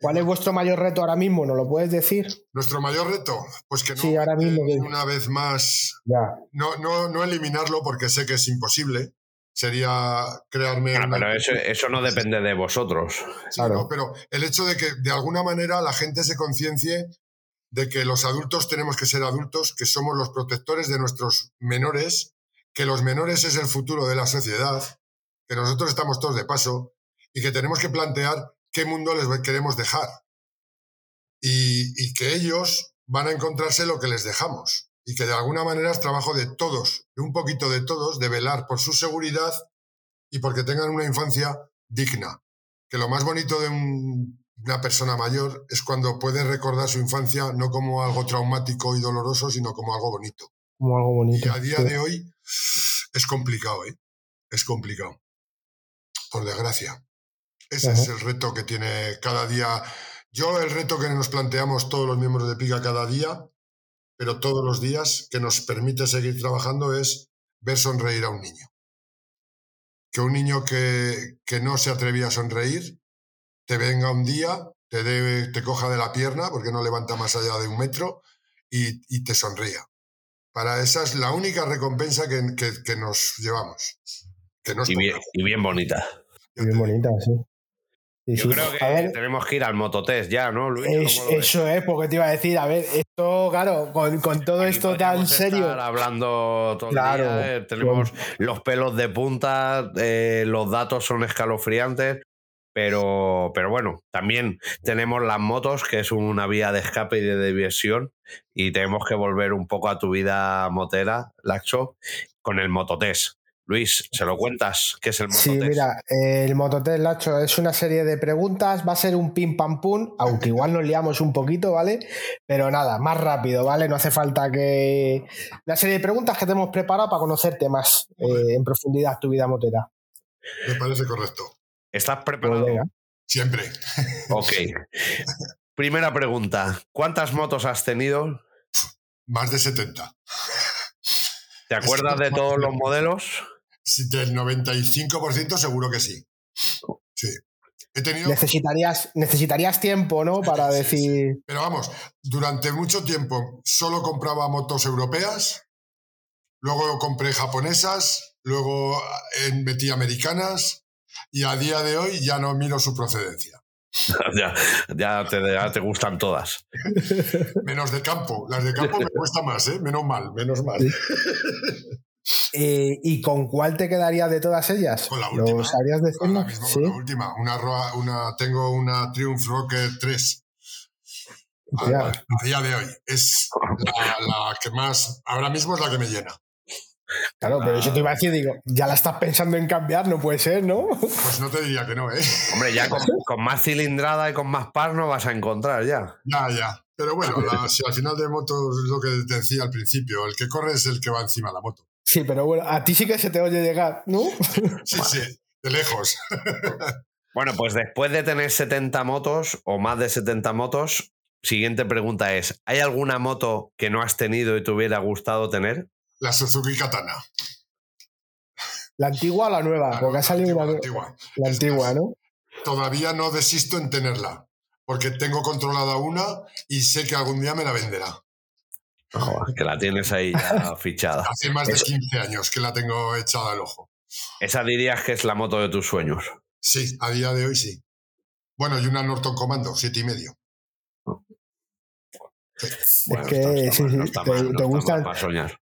¿Cuál es vuestro mayor reto ahora mismo? ¿Nos lo puedes decir? Nuestro mayor reto, pues que no Sí, ahora mismo que- una vez más, Ya. no, no, no eliminarlo porque sé que es imposible. Sería crearme una- pero eso, eso no depende de vosotros. Sí, Claro. no, pero el hecho de que de alguna manera la gente se conciencie de que los adultos tenemos que ser adultos, que somos los protectores de nuestros menores, que los menores es el futuro de la sociedad, que nosotros estamos todos de paso y que tenemos que plantear qué mundo les queremos dejar. Y, y que ellos van a encontrarse lo que les dejamos. Y que de alguna manera es trabajo de todos, de un poquito de todos, de velar por su seguridad y porque tengan una infancia digna que lo más bonito de un- una persona mayor es cuando puede recordar su infancia no como algo traumático y doloroso, sino como algo bonito. Como algo bonito. Y a día Sí. de hoy es complicado, ¿eh? Es complicado. Por desgracia. Ese Ajá. es el reto que tiene cada día. Yo el reto que nos planteamos todos los miembros de PICA cada día, pero todos los días, que nos permite seguir trabajando es ver sonreír a un niño. Que un niño que, que no se atrevía a sonreír, te venga un día, te, te coja de la pierna, porque no levanta más allá de un metro, y, y te sonría. Para esa es la única recompensa que, que- que nos llevamos. Que nos Y bien, y bien bonita. Bien bonita, sí. Sí, Yo sí. creo que ver, tenemos que ir al mototest ya, ¿no, Luis? eso es, porque te iba a decir, a ver, esto, claro, con, con todo Aquí esto tan serio. estar hablando todo el día, eh, tenemos los pelos de punta, eh, los datos son escalofriantes, pero, pero bueno, también tenemos las motos, que es una vía de escape y de diversión, y tenemos que volver un poco a tu vida motera, Laxo, con el mototest. Luis, ¿se lo cuentas? ¿Qué es el mototest? Sí, mira, el Mototest, Lacho, es una serie de preguntas, va a ser un pim pam pum, aunque igual nos liamos un poquito, ¿vale? Pero nada, más rápido, ¿vale? No hace falta que... Una serie de preguntas que te hemos preparado para conocerte más eh, en profundidad tu vida motera. Me parece correcto. ¿Estás Pues preparado? venga. Siempre. ok. Primera pregunta. ¿Cuántas motos has tenido? Más de 70. ¿Te acuerdas de todos los modelos? Del 95% seguro que sí. Sí. He tenido... Necesitarías, necesitarías tiempo, ¿no? <laughs> Para Sí, sí, decir... Pero vamos, durante mucho tiempo solo compraba motos europeas, luego compré japonesas, luego eh, metí americanas y a día de hoy ya no miro su procedencia. <laughs> ya, ya te, ya te gustan todas. Menos de campo. Las de campo me cuesta más, ¿eh? Menos mal, menos mal. <laughs> Eh, ¿Y con cuál te quedarías de todas ellas? Con la ¿Lo última. sabrías decirnos? Sí. con la última. Una, Roa- una, tengo una Triumph Rocket 3. A, Ya. a- a día de hoy. Es la, la que más. Ahora mismo es la que me llena. Claro, pero eso te iba a decir, digo, ya la estás pensando en cambiar, no puede ser, ¿no? Pues no te diría que no, ¿eh? Hombre, ya con, con más cilindrada y con más par no vas a encontrar ya. Ya, ya. Pero bueno, la- si al final de moto es lo que te decía al principio, el que corre es el que va encima de la moto. Sí, pero bueno, a ti sí que se te oye llegar, ¿no? <laughs> Sí, sí, de lejos. Bueno, pues después de tener 70 motos o más de 70 motos, siguiente pregunta es, ¿hay alguna moto que no has tenido y te hubiera gustado tener? La Suzuki Katana. ¿La antigua o la nueva? La Porque ha salido la antigua. la antigua, más, ¿no? Todavía no desisto en tenerla, porque tengo controlada una y sé que algún día me la venderá. Que la tienes ahí ya <laughs> fichada. Hace más de Eso. 15 años que la tengo echada al ojo. Esa dirías que es la moto de tus sueños. Sí, a día de hoy sí. Bueno, y una Norton Commando, siete y medio. Bueno, que no está sí, mal, sí, no está te- no te gustan- para soñar.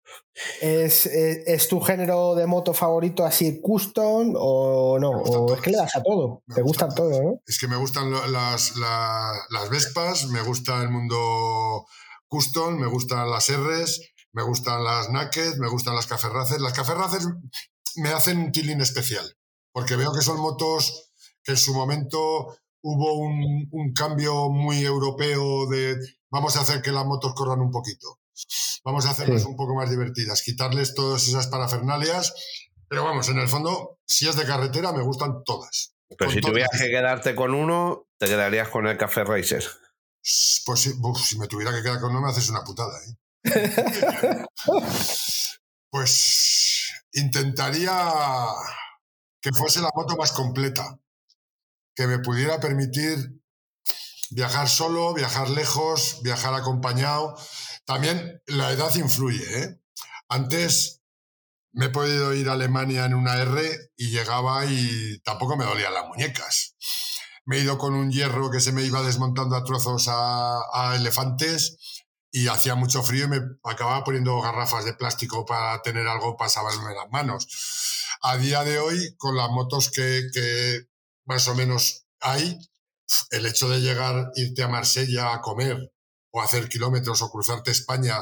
¿Es, es, es tu género de moto favorito así custom o no? ¿O es que le das a todo? Me Te gustan gustan todo, ¿no? Es que me gustan las, la- las Vespas, me gusta el mundo custom, me gustan las Rs, me gustan las Naked, me gustan las Café Racer. Las Café Racer me hacen un tilín especial, porque veo que son motos que en su momento hubo un, un cambio muy europeo de vamos a hacer que las motos corran un poquito. Vamos a hacerlas Sí. un poco más divertidas, quitarles todas esas parafernalias. Pero vamos, en el fondo, si es de carretera, me gustan todas. Pero si tuvieras que quedarte con uno, te quedarías con el Café Racer. Pues si, uf, si me tuviera que quedar con uno me haces una putada, ¿eh? <laughs> pues intentaría que fuese la moto más completa, que me pudiera permitir viajar solo, viajar lejos, viajar acompañado. También la edad influye. ¿eh? Antes me he podido ir a Alemania en una R y llegaba y tampoco me dolían las muñecas. Me he ido con un hierro que se me iba desmontando a trozos a, elefantes y hacía mucho frío y me acababa poniendo garrafas de plástico para tener algo para salvarme las manos. A día de hoy, con las motos que más o menos hay, el hecho de llegar, irte a Marsella a comer o hacer kilómetros o cruzarte España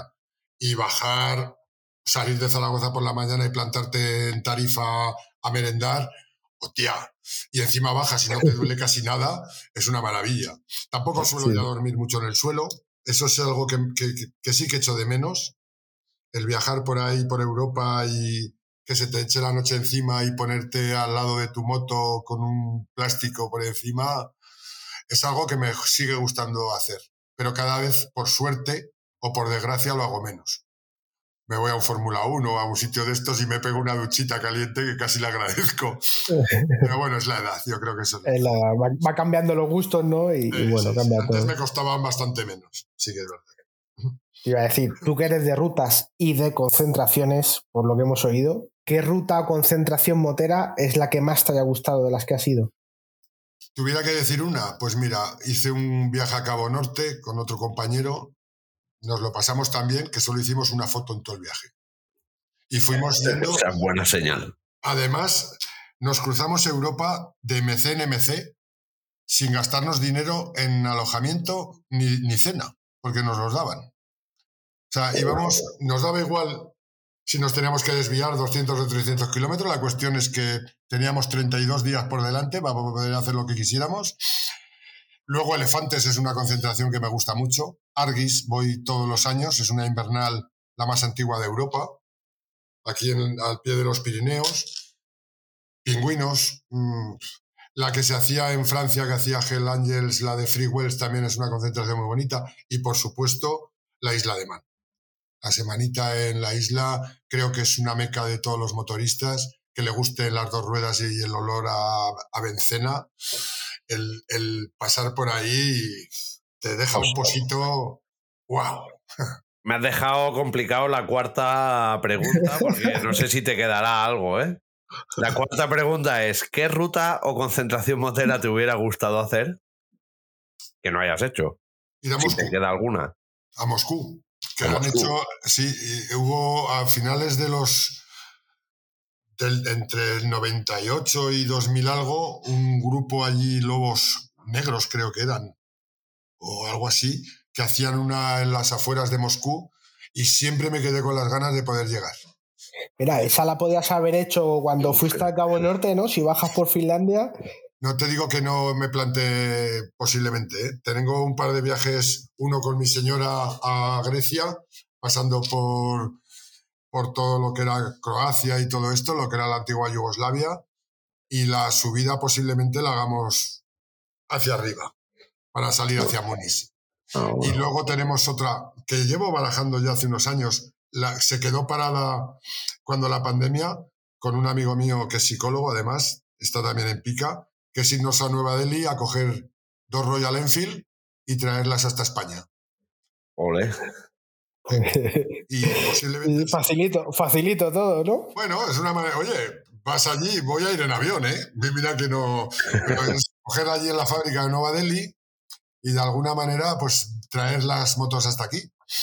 y bajar, salir de Zaragoza por la mañana y plantarte en Tarifa a merendar, hostia, y encima bajas y no te duele casi nada, es una maravilla. Tampoco suelo ir a dormir mucho en el suelo, eso es algo que, que, sí que echo de menos, el viajar por ahí, por Europa y que se te eche la noche encima y ponerte al lado de tu moto con un plástico por encima, es algo que me sigue gustando hacer. Pero cada vez, por suerte o por desgracia, lo hago menos. Me voy a un Fórmula 1 o a un sitio de estos y me pego una duchita caliente que casi le agradezco. <laughs> Pero bueno, es la edad, yo creo que eso es la Va, cambiando los gustos, ¿no? Y, bueno, cambia Antes me costaban bastante menos, sí que es verdad. Iba a decir, tú que eres de rutas y de concentraciones, por lo que hemos oído, ¿qué ruta o concentración motera es la que más te haya gustado de las que has ido? Tuviera que decir una, pues mira, hice un viaje a Cabo Norte con otro compañero, nos lo pasamos tan bien que solo hicimos una foto en todo el viaje. Y fuimos yendo... Esa buena señal. Además, nos cruzamos Europa de MC en MC sin gastarnos dinero en alojamiento ni, ni cena, porque nos los daban. O sea, íbamos, nos daba igual si nos teníamos que desviar 200 o 300 kilómetros. La cuestión es que teníamos 32 días por delante para poder hacer lo que quisiéramos. Luego Elefantes es una concentración que me gusta mucho. Argis voy todos los años, es una invernal la más antigua de Europa, aquí al pie de los Pirineos. Pingüinos, mm, la que se hacía en Francia, que hacía Hell Angels, la de Free Wells, también es una concentración muy bonita. Y por supuesto, la isla de Man. La semanita en la isla creo que es una meca de todos los motoristas, que le gusten las dos ruedas y el olor a, a el, pasar por ahí te deja un poquito... ¡Wow! <laughs> Me has dejado complicado la cuarta pregunta porque no sé si te quedará algo, ¿eh? La cuarta pregunta es, ¿qué ruta o concentración motera te hubiera gustado hacer que no hayas hecho? ¿Y si te queda alguna. A Moscú. Que han hecho, sí, hubo a finales de los. entre el 98 y 2000 algo, un grupo allí, lobos negros creo que eran, o algo así, que hacían una en las afueras de Moscú y siempre me quedé con las ganas de poder llegar. Mira, esa la podías haber hecho cuando fuiste al Cabo Norte, ¿no? Si bajas por Finlandia, no te digo que no me planteé posiblemente. ¿eh? Tengo un par de viajes, uno con mi señora a Grecia, pasando por, por todo lo que era Croacia y todo esto, lo que era la antigua Yugoslavia, y la subida posiblemente la hagamos hacia arriba, para salir hacia Muniz. Ah, y luego tenemos otra que llevo barajando ya hace unos años, la, se quedó parada cuando la pandemia, con un amigo mío que es psicólogo, además, está también en Pica, que es irnos a Nueva Delhi a coger dos Royal Enfield y traerlas hasta España. Ole. <laughs> y posiblemente. facilito, facilito todo, ¿no? Bueno, es una manera. Oye, vas allí, voy a ir en avión, ¿eh? Mira que no. <laughs> coger allí en la fábrica de Nueva Delhi y de alguna manera, pues traer las motos hasta aquí.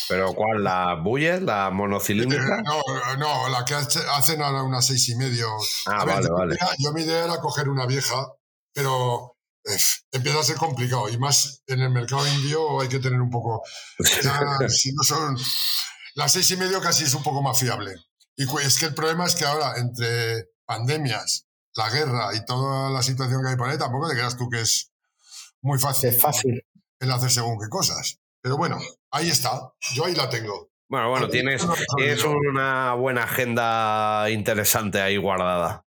¿Pero cuál? ¿La Buller? ¿La monocilíndrica? no, no, la que hacen ahora unas seis y medio. Ah, vale, vale. yo mi idea era coger una vieja pero eh, empieza a ser complicado y más en el mercado indio hay que tener un poco <laughs> si no son las seis y medio casi es un poco más fiable y es que el problema es que ahora entre pandemias la guerra y toda la situación que hay por ahí tampoco te creas tú que es muy fácil, es fácil. El hacer según qué cosas pero bueno ahí está yo ahí la tengo bueno bueno tienes, tienes una buena agenda interesante ahí guardada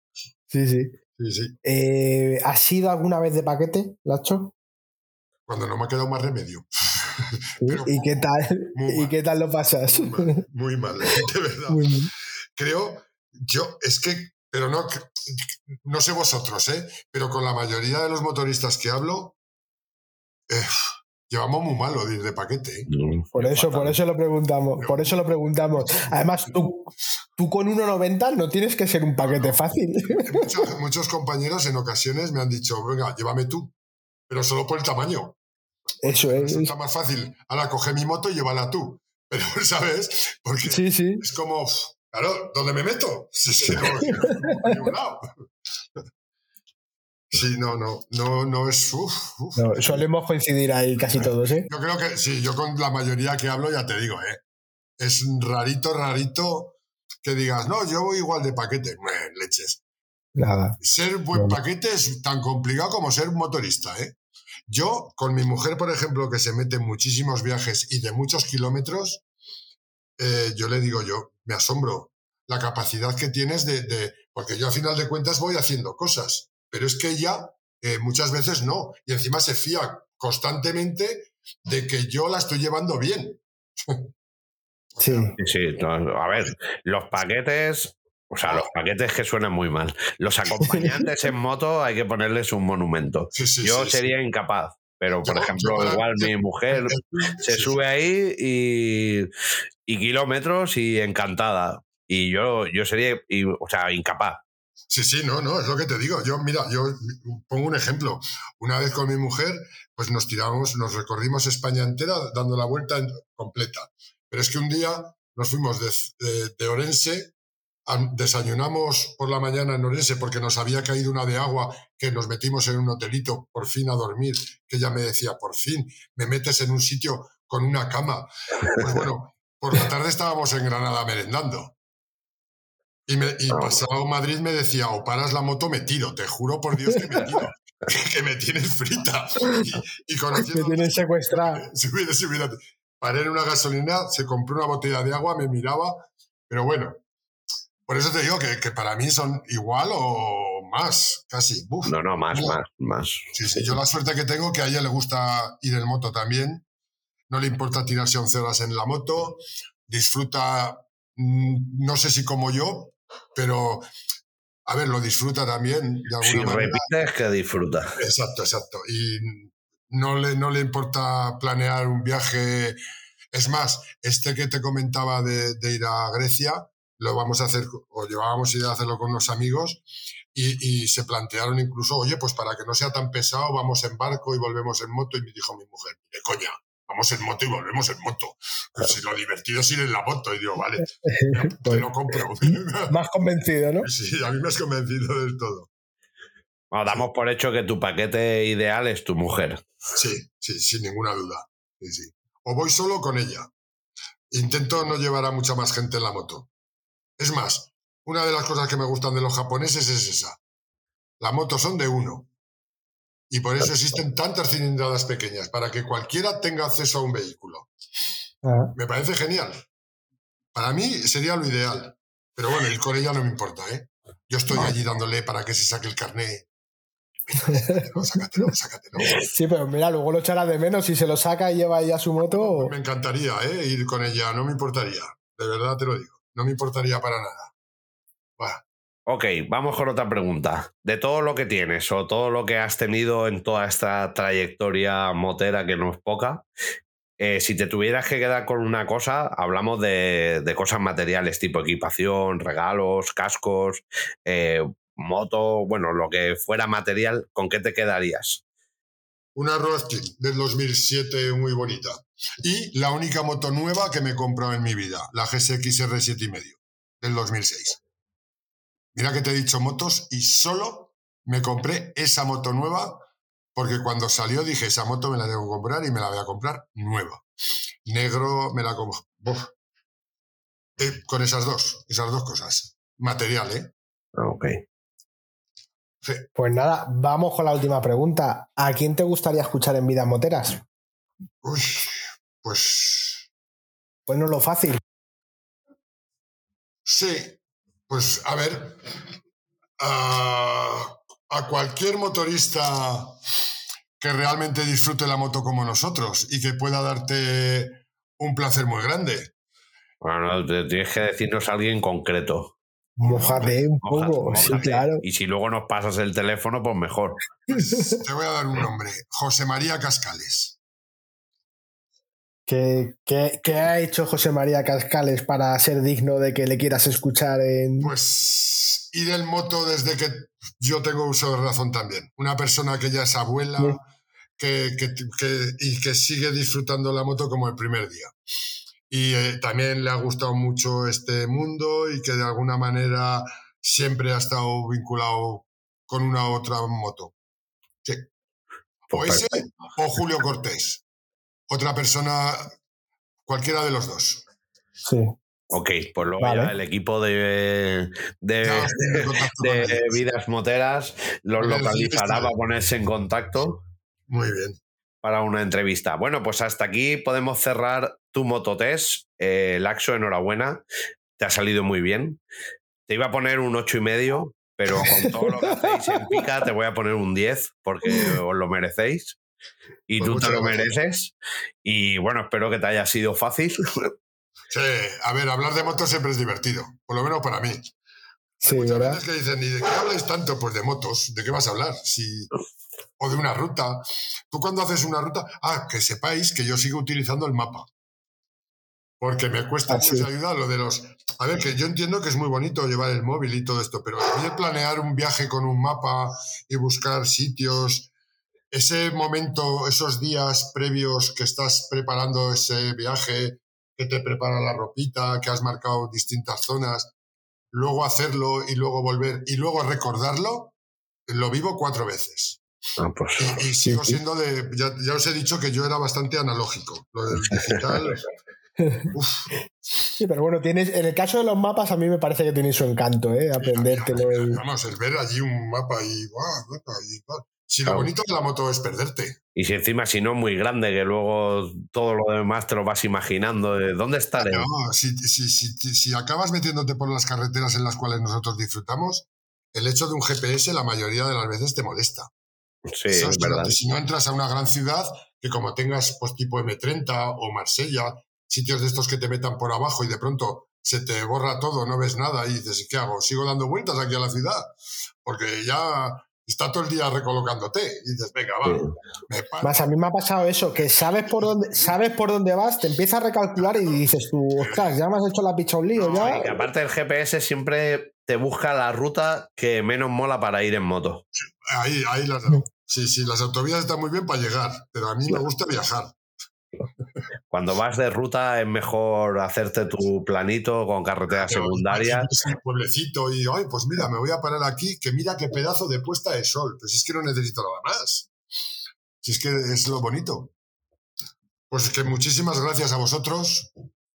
sí sí Sí, eh, ¿Has ido alguna vez de paquete, Lacho? Cuando no me ha quedado más remedio. <laughs> ¿Y, qué tal, ¿Y qué tal lo pasas? Muy mal, de <laughs> verdad. Creo, yo, es que, pero no, no sé vosotros, ¿eh? Pero con la mayoría de los motoristas que hablo, eh, llevamos muy malo de paquete. ¿eh? Por eso, por eso lo preguntamos, por eso lo preguntamos. Además, tú, tú con 1,90 no tienes que ser un paquete fácil. Muchos, muchos compañeros en ocasiones me han dicho, venga, llévame tú, pero solo por el tamaño. Eso es. Está más fácil. Ahora coge mi moto y llévala tú. Pero, ¿sabes? Porque Sí, sí. es como, claro, ¿dónde me meto? Sí, sí, no, no, a ningún lado. Sí, no, no, no, no es. uf, uf. No, solemos coincidir ahí casi todos, ¿eh? Yo creo que sí, yo con la mayoría que hablo ya te digo, ¿eh? Es rarito, rarito que digas, no, yo voy igual de paquete. Leches. Nada. Ser buen paquete es tan complicado como ser motorista, ¿eh? Yo, con mi mujer, por ejemplo, que se mete en muchísimos viajes y de muchos kilómetros, eh, yo le digo yo, me asombro la capacidad que tienes de, de- Porque yo a final de cuentas voy haciendo cosas, pero es que ella eh, muchas veces no. Y encima se fía constantemente de que yo la estoy llevando bien. <laughs> Sí. Sí, no, a ver, los paquetes, o sea, los paquetes que suenan muy mal. Los acompañantes en <laughs> moto hay que ponerles un monumento. Sí, sí, Yo sí, sí. sería incapaz, pero por Yo- ejemplo, yo igual mi mujer <laughs> se Sí, sube ahí y, y kilómetros y encantada. Y yo, yo sería, y, o sea, incapaz. Sí, sí, no, no, es lo que te digo. Yo, mira, yo pongo un ejemplo. Una vez con mi mujer, pues nos tiramos, nos recorrimos España entera dando la vuelta completa. Pero es que un día nos fuimos de, de- de Orense, desayunamos por la mañana en Orense porque nos había caído una de agua que nos metimos en un hotelito por fin a dormir, que ella me decía, por fin, me metes en un sitio con una cama. Pues bueno, por la tarde estábamos en Granada merendando. Y, me, y Ah. pasado Madrid me decía, o paras la moto, me tiro, te juro por Dios que me tiro, <laughs> que me tienes frita. Y, y <laughs> Me conociendo... tienen hubiera- paré en una gasolina, se compró una botella de agua, me miraba, pero bueno, por eso te digo que, que para mí son igual o más, casi. Uf. No, no, más, más, más. Sí, sí, yo la suerte que tengo que a ella le gusta ir en moto también, no le importa tirarse 11 horas en la moto, disfruta, mm, no sé si como yo, pero a ver, lo disfruta también de alguna Si manera. repites, que disfruta. Exacto, exacto. Y no le, no le importa planear un viaje. Es más, este que te comentaba de, de ir a Grecia, lo vamos a hacer, o llevábamos idea de hacerlo con unos amigos, y, y se plantearon incluso, oye, pues para que no sea tan pesado, vamos en barco y volvemos en moto. Y me dijo mi mujer, de coña, vamos en moto y volvemos en moto. Pues si lo divertido es ir en la moto. Y digo, vale, <laughs> te lo compro. Más convencido, ¿no? sí, a mí me has convencido del todo. Bueno, damos por hecho que tu paquete ideal es tu mujer. Sí, sí, sin ninguna duda. Sí, sí. O voy solo con ella. Intento no llevar a mucha más gente en la moto. Es más, una de las cosas que me gustan de los japoneses es esa. Las motos son de uno. Y por eso existen tantas cilindradas pequeñas, para que cualquiera tenga acceso a un vehículo. Ah, Me parece genial. Para mí sería lo ideal. Pero bueno, ir con ella no me importa, ¿eh? Yo estoy allí dándole para que se saque el carné. <laughs> No, sácatelo, sácatelo. Sí, pero mira, luego lo echará de menos si se lo saca y lleva ahí a su moto. Me encantaría ¿eh? ir con ella, no me importaría. De verdad te lo digo. No me importaría para nada. Va. Ok, vamos con otra pregunta. De todo lo que tienes o todo lo que has tenido en toda esta trayectoria motera que no es poca, eh, si te tuvieras que quedar con una cosa, hablamos de, cosas materiales tipo equipación, regalos, cascos, eh, moto, bueno, lo que fuera material, ¿con qué te quedarías? Una Roadster del 2007 muy bonita. Y la única moto nueva que me he comprado en mi vida, la GSX R7 y medio, del 2006. Mira que te he dicho motos y solo me compré esa moto nueva porque cuando salió dije, esa moto me la tengo que comprar y me la voy a comprar nueva. Negro, me la compro. Uf. Eh, con esas dos, esas dos cosas. Material, ¿eh? Ok. Sí. Pues nada, vamos con la última pregunta. ¿A quién te gustaría escuchar en Vidas Moteras? Uy, pues Pues no lo fácil. Sí, pues a ver, a, a cualquier motorista que realmente disfrute la moto como nosotros y que pueda darte un placer muy grande. Bueno, te- tienes que decirnos a alguien concreto. Mojate un poco, sí, claro. Y si luego nos pasas el teléfono, pues mejor. Te voy a dar un nombre. José María Cascales. ¿Qué, qué- qué ha hecho José María Cascales para ser digno de que le quieras escuchar en. Pues ir en moto desde que yo tengo uso de razón también. Una persona que ya es abuela Sí. que, que- que- y que sigue disfrutando la moto como el primer día. Y eh, también le ha gustado mucho este mundo y que de alguna manera siempre ha estado vinculado con una u otra moto. Sí. O ese o Julio Cortés. Otra persona, cualquiera de los dos. Sí. Ok, pues luego Vale. ya el equipo de, de, Ya de vidas moteras los el localizará para ponerse en contacto Muy bien. para una entrevista. Bueno, pues hasta aquí podemos cerrar tu mototest. Eh, Laxo, enhorabuena. Te ha salido muy bien. Te iba a poner un ocho y medio, pero con todo lo que hacéis en pica te voy a poner un 10 porque os lo merecéis. Y Pues tú te lo gracias. mereces. Y bueno, espero que te haya sido fácil. Sí, a ver, hablar de motos siempre es divertido, por lo menos para mí. Sí, Muchas ¿verdad? veces que dicen, ¿y de qué habláis tanto? Pues de motos, ¿de qué vas a hablar? Si... O de una ruta. Tú cuando haces una ruta, ah, que sepáis que yo sigo utilizando el mapa. Porque me cuesta Ah, sí. mucha ayuda lo de los... A ver, que yo entiendo que es muy bonito llevar el móvil y todo esto, pero a mí planear un viaje con un mapa y buscar sitios, ese momento, esos días previos que estás preparando ese viaje, que te prepara la ropita, que has marcado distintas zonas, luego hacerlo y luego volver y luego recordarlo, lo vivo cuatro veces. Ah, pues, Y, y sigo sí. siendo de. Ya, ya os he dicho que yo era bastante analógico. Lo del digital. <laughs> uf, Sí, pero bueno, tienes, en el caso de los mapas a mí me parece que tiene su encanto, ¿eh? Aprendértelo. y- vamos, el ver allí un mapa y. mapa y guau. Si lo bonito de la moto es perderte. Y si encima, si no, muy grande, que luego todo lo demás te lo vas imaginando. De, ¿Dónde estaré? No, si, si, si, si acabas metiéndote por las carreteras en las cuales nosotros disfrutamos, el hecho de un GPS la mayoría de las veces te molesta. Sí, Eso es es verdad. si no entras a una gran ciudad, que como tengas pues tipo M30 o Marsella, sitios de estos que te metan por abajo y de pronto se te borra todo, no ves nada y dices, ¿qué hago? ¿Sigo dando vueltas aquí a la ciudad? Porque ya está todo el día recolocándote. Y dices, venga, va, Sí. me paro. Más a mí me ha pasado eso, que sabes por dónde, sabes por dónde vas, te empiezas a recalcular y dices tú, ostras, ya me has hecho la picha un lío, ya. y que aparte el GPS siempre te busca la ruta que menos mola para ir en moto. Ahí, ahí las. Sí, sí, las autovías están muy bien para llegar, pero a mí me gusta viajar. Cuando vas de ruta es mejor hacerte tu planito con carreteras Pero, secundarias. pueblecito y, ay, pues mira, me voy a parar aquí, que mira qué pedazo de puesta de sol. Pues es que no necesito nada más. Si es que es lo bonito. Pues que muchísimas gracias a vosotros.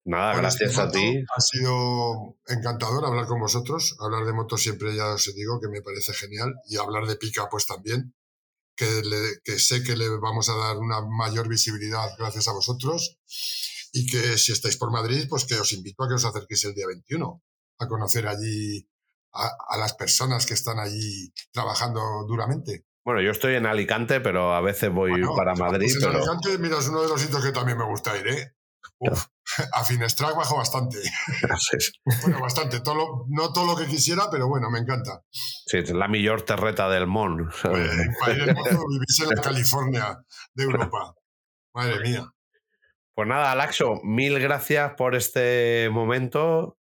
Nada, por gracias este a ti. Ha sido encantador hablar con vosotros. Hablar de motos siempre ya os digo que me parece genial. Y hablar de pica, pues también. Que, le- que sé que le vamos a dar una mayor visibilidad gracias a vosotros. Y que si estáis por Madrid, pues que os invito a que os acerquéis el día 21 a conocer allí a, a las personas que están allí trabajando duramente. Bueno, yo estoy en Alicante, pero a veces voy Bueno, para Madrid. pues en Pero Alicante, mira, es uno de los sitios que también me gusta ir, ¿eh? Uf, a Finestrac bajo bastante. Bueno, bastante. Todo lo- no todo lo que quisiera, pero bueno, me encanta. sí, es la mejor terreta del mon. Eh, para ir en moto, vivís en la California de Europa. Madre mía. Pues nada, Laxo, mil gracias por este momento.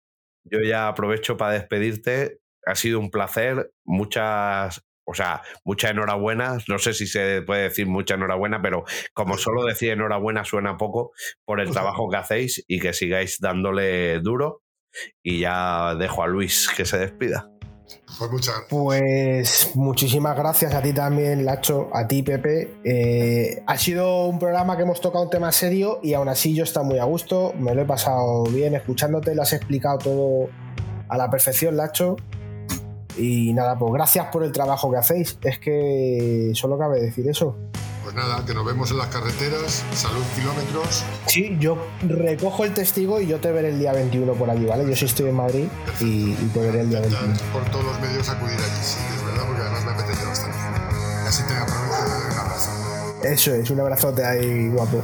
Yo ya aprovecho para despedirte. Ha sido un placer. Muchas, o sea, mucha enhorabuena. No sé si se puede decir mucha enhorabuena, pero como solo decir enhorabuena suena poco por el trabajo que hacéis y que sigáis dándole duro. Y ya dejo a Luis que se despida. Pues muchas gracias. Pues muchísimas gracias a ti también, Lacho, a ti, Pepe. Eh, ha sido un programa que hemos tocado un tema serio y aún así yo estoy muy a gusto. Me lo he pasado bien escuchándote, lo has explicado todo a la perfección, Lacho. Y nada, pues gracias por el trabajo que hacéis. Es que solo cabe decir eso. Pues nada, que nos vemos en las carreteras. Salud kilómetros. Sí, yo recojo el testigo y yo te veré el día 21 por allí, ¿vale? Yo sí estoy en Madrid y, y te veré el día 21. Por todos los medios acudir allí, sí, es verdad, porque además me apetece bastante. Así te aprovecho y te doy un abrazo. Eso es, un abrazote ahí, guapo.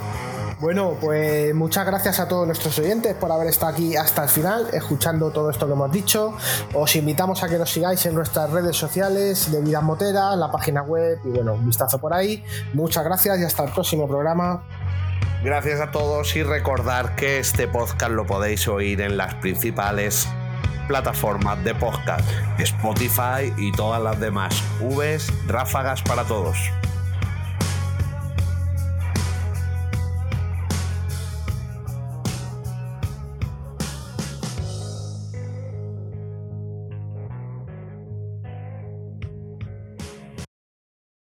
Bueno, pues muchas gracias a todos nuestros oyentes por haber estado aquí hasta el final, escuchando todo esto que hemos dicho. Os invitamos a que nos sigáis en nuestras redes sociales de Vidas Moteras, la página web y bueno, un vistazo por ahí. Muchas gracias y hasta el próximo programa. Gracias a todos y recordar que este podcast lo podéis oír en las principales plataformas de podcast, Spotify y todas las demás. Vs, ráfagas para todos.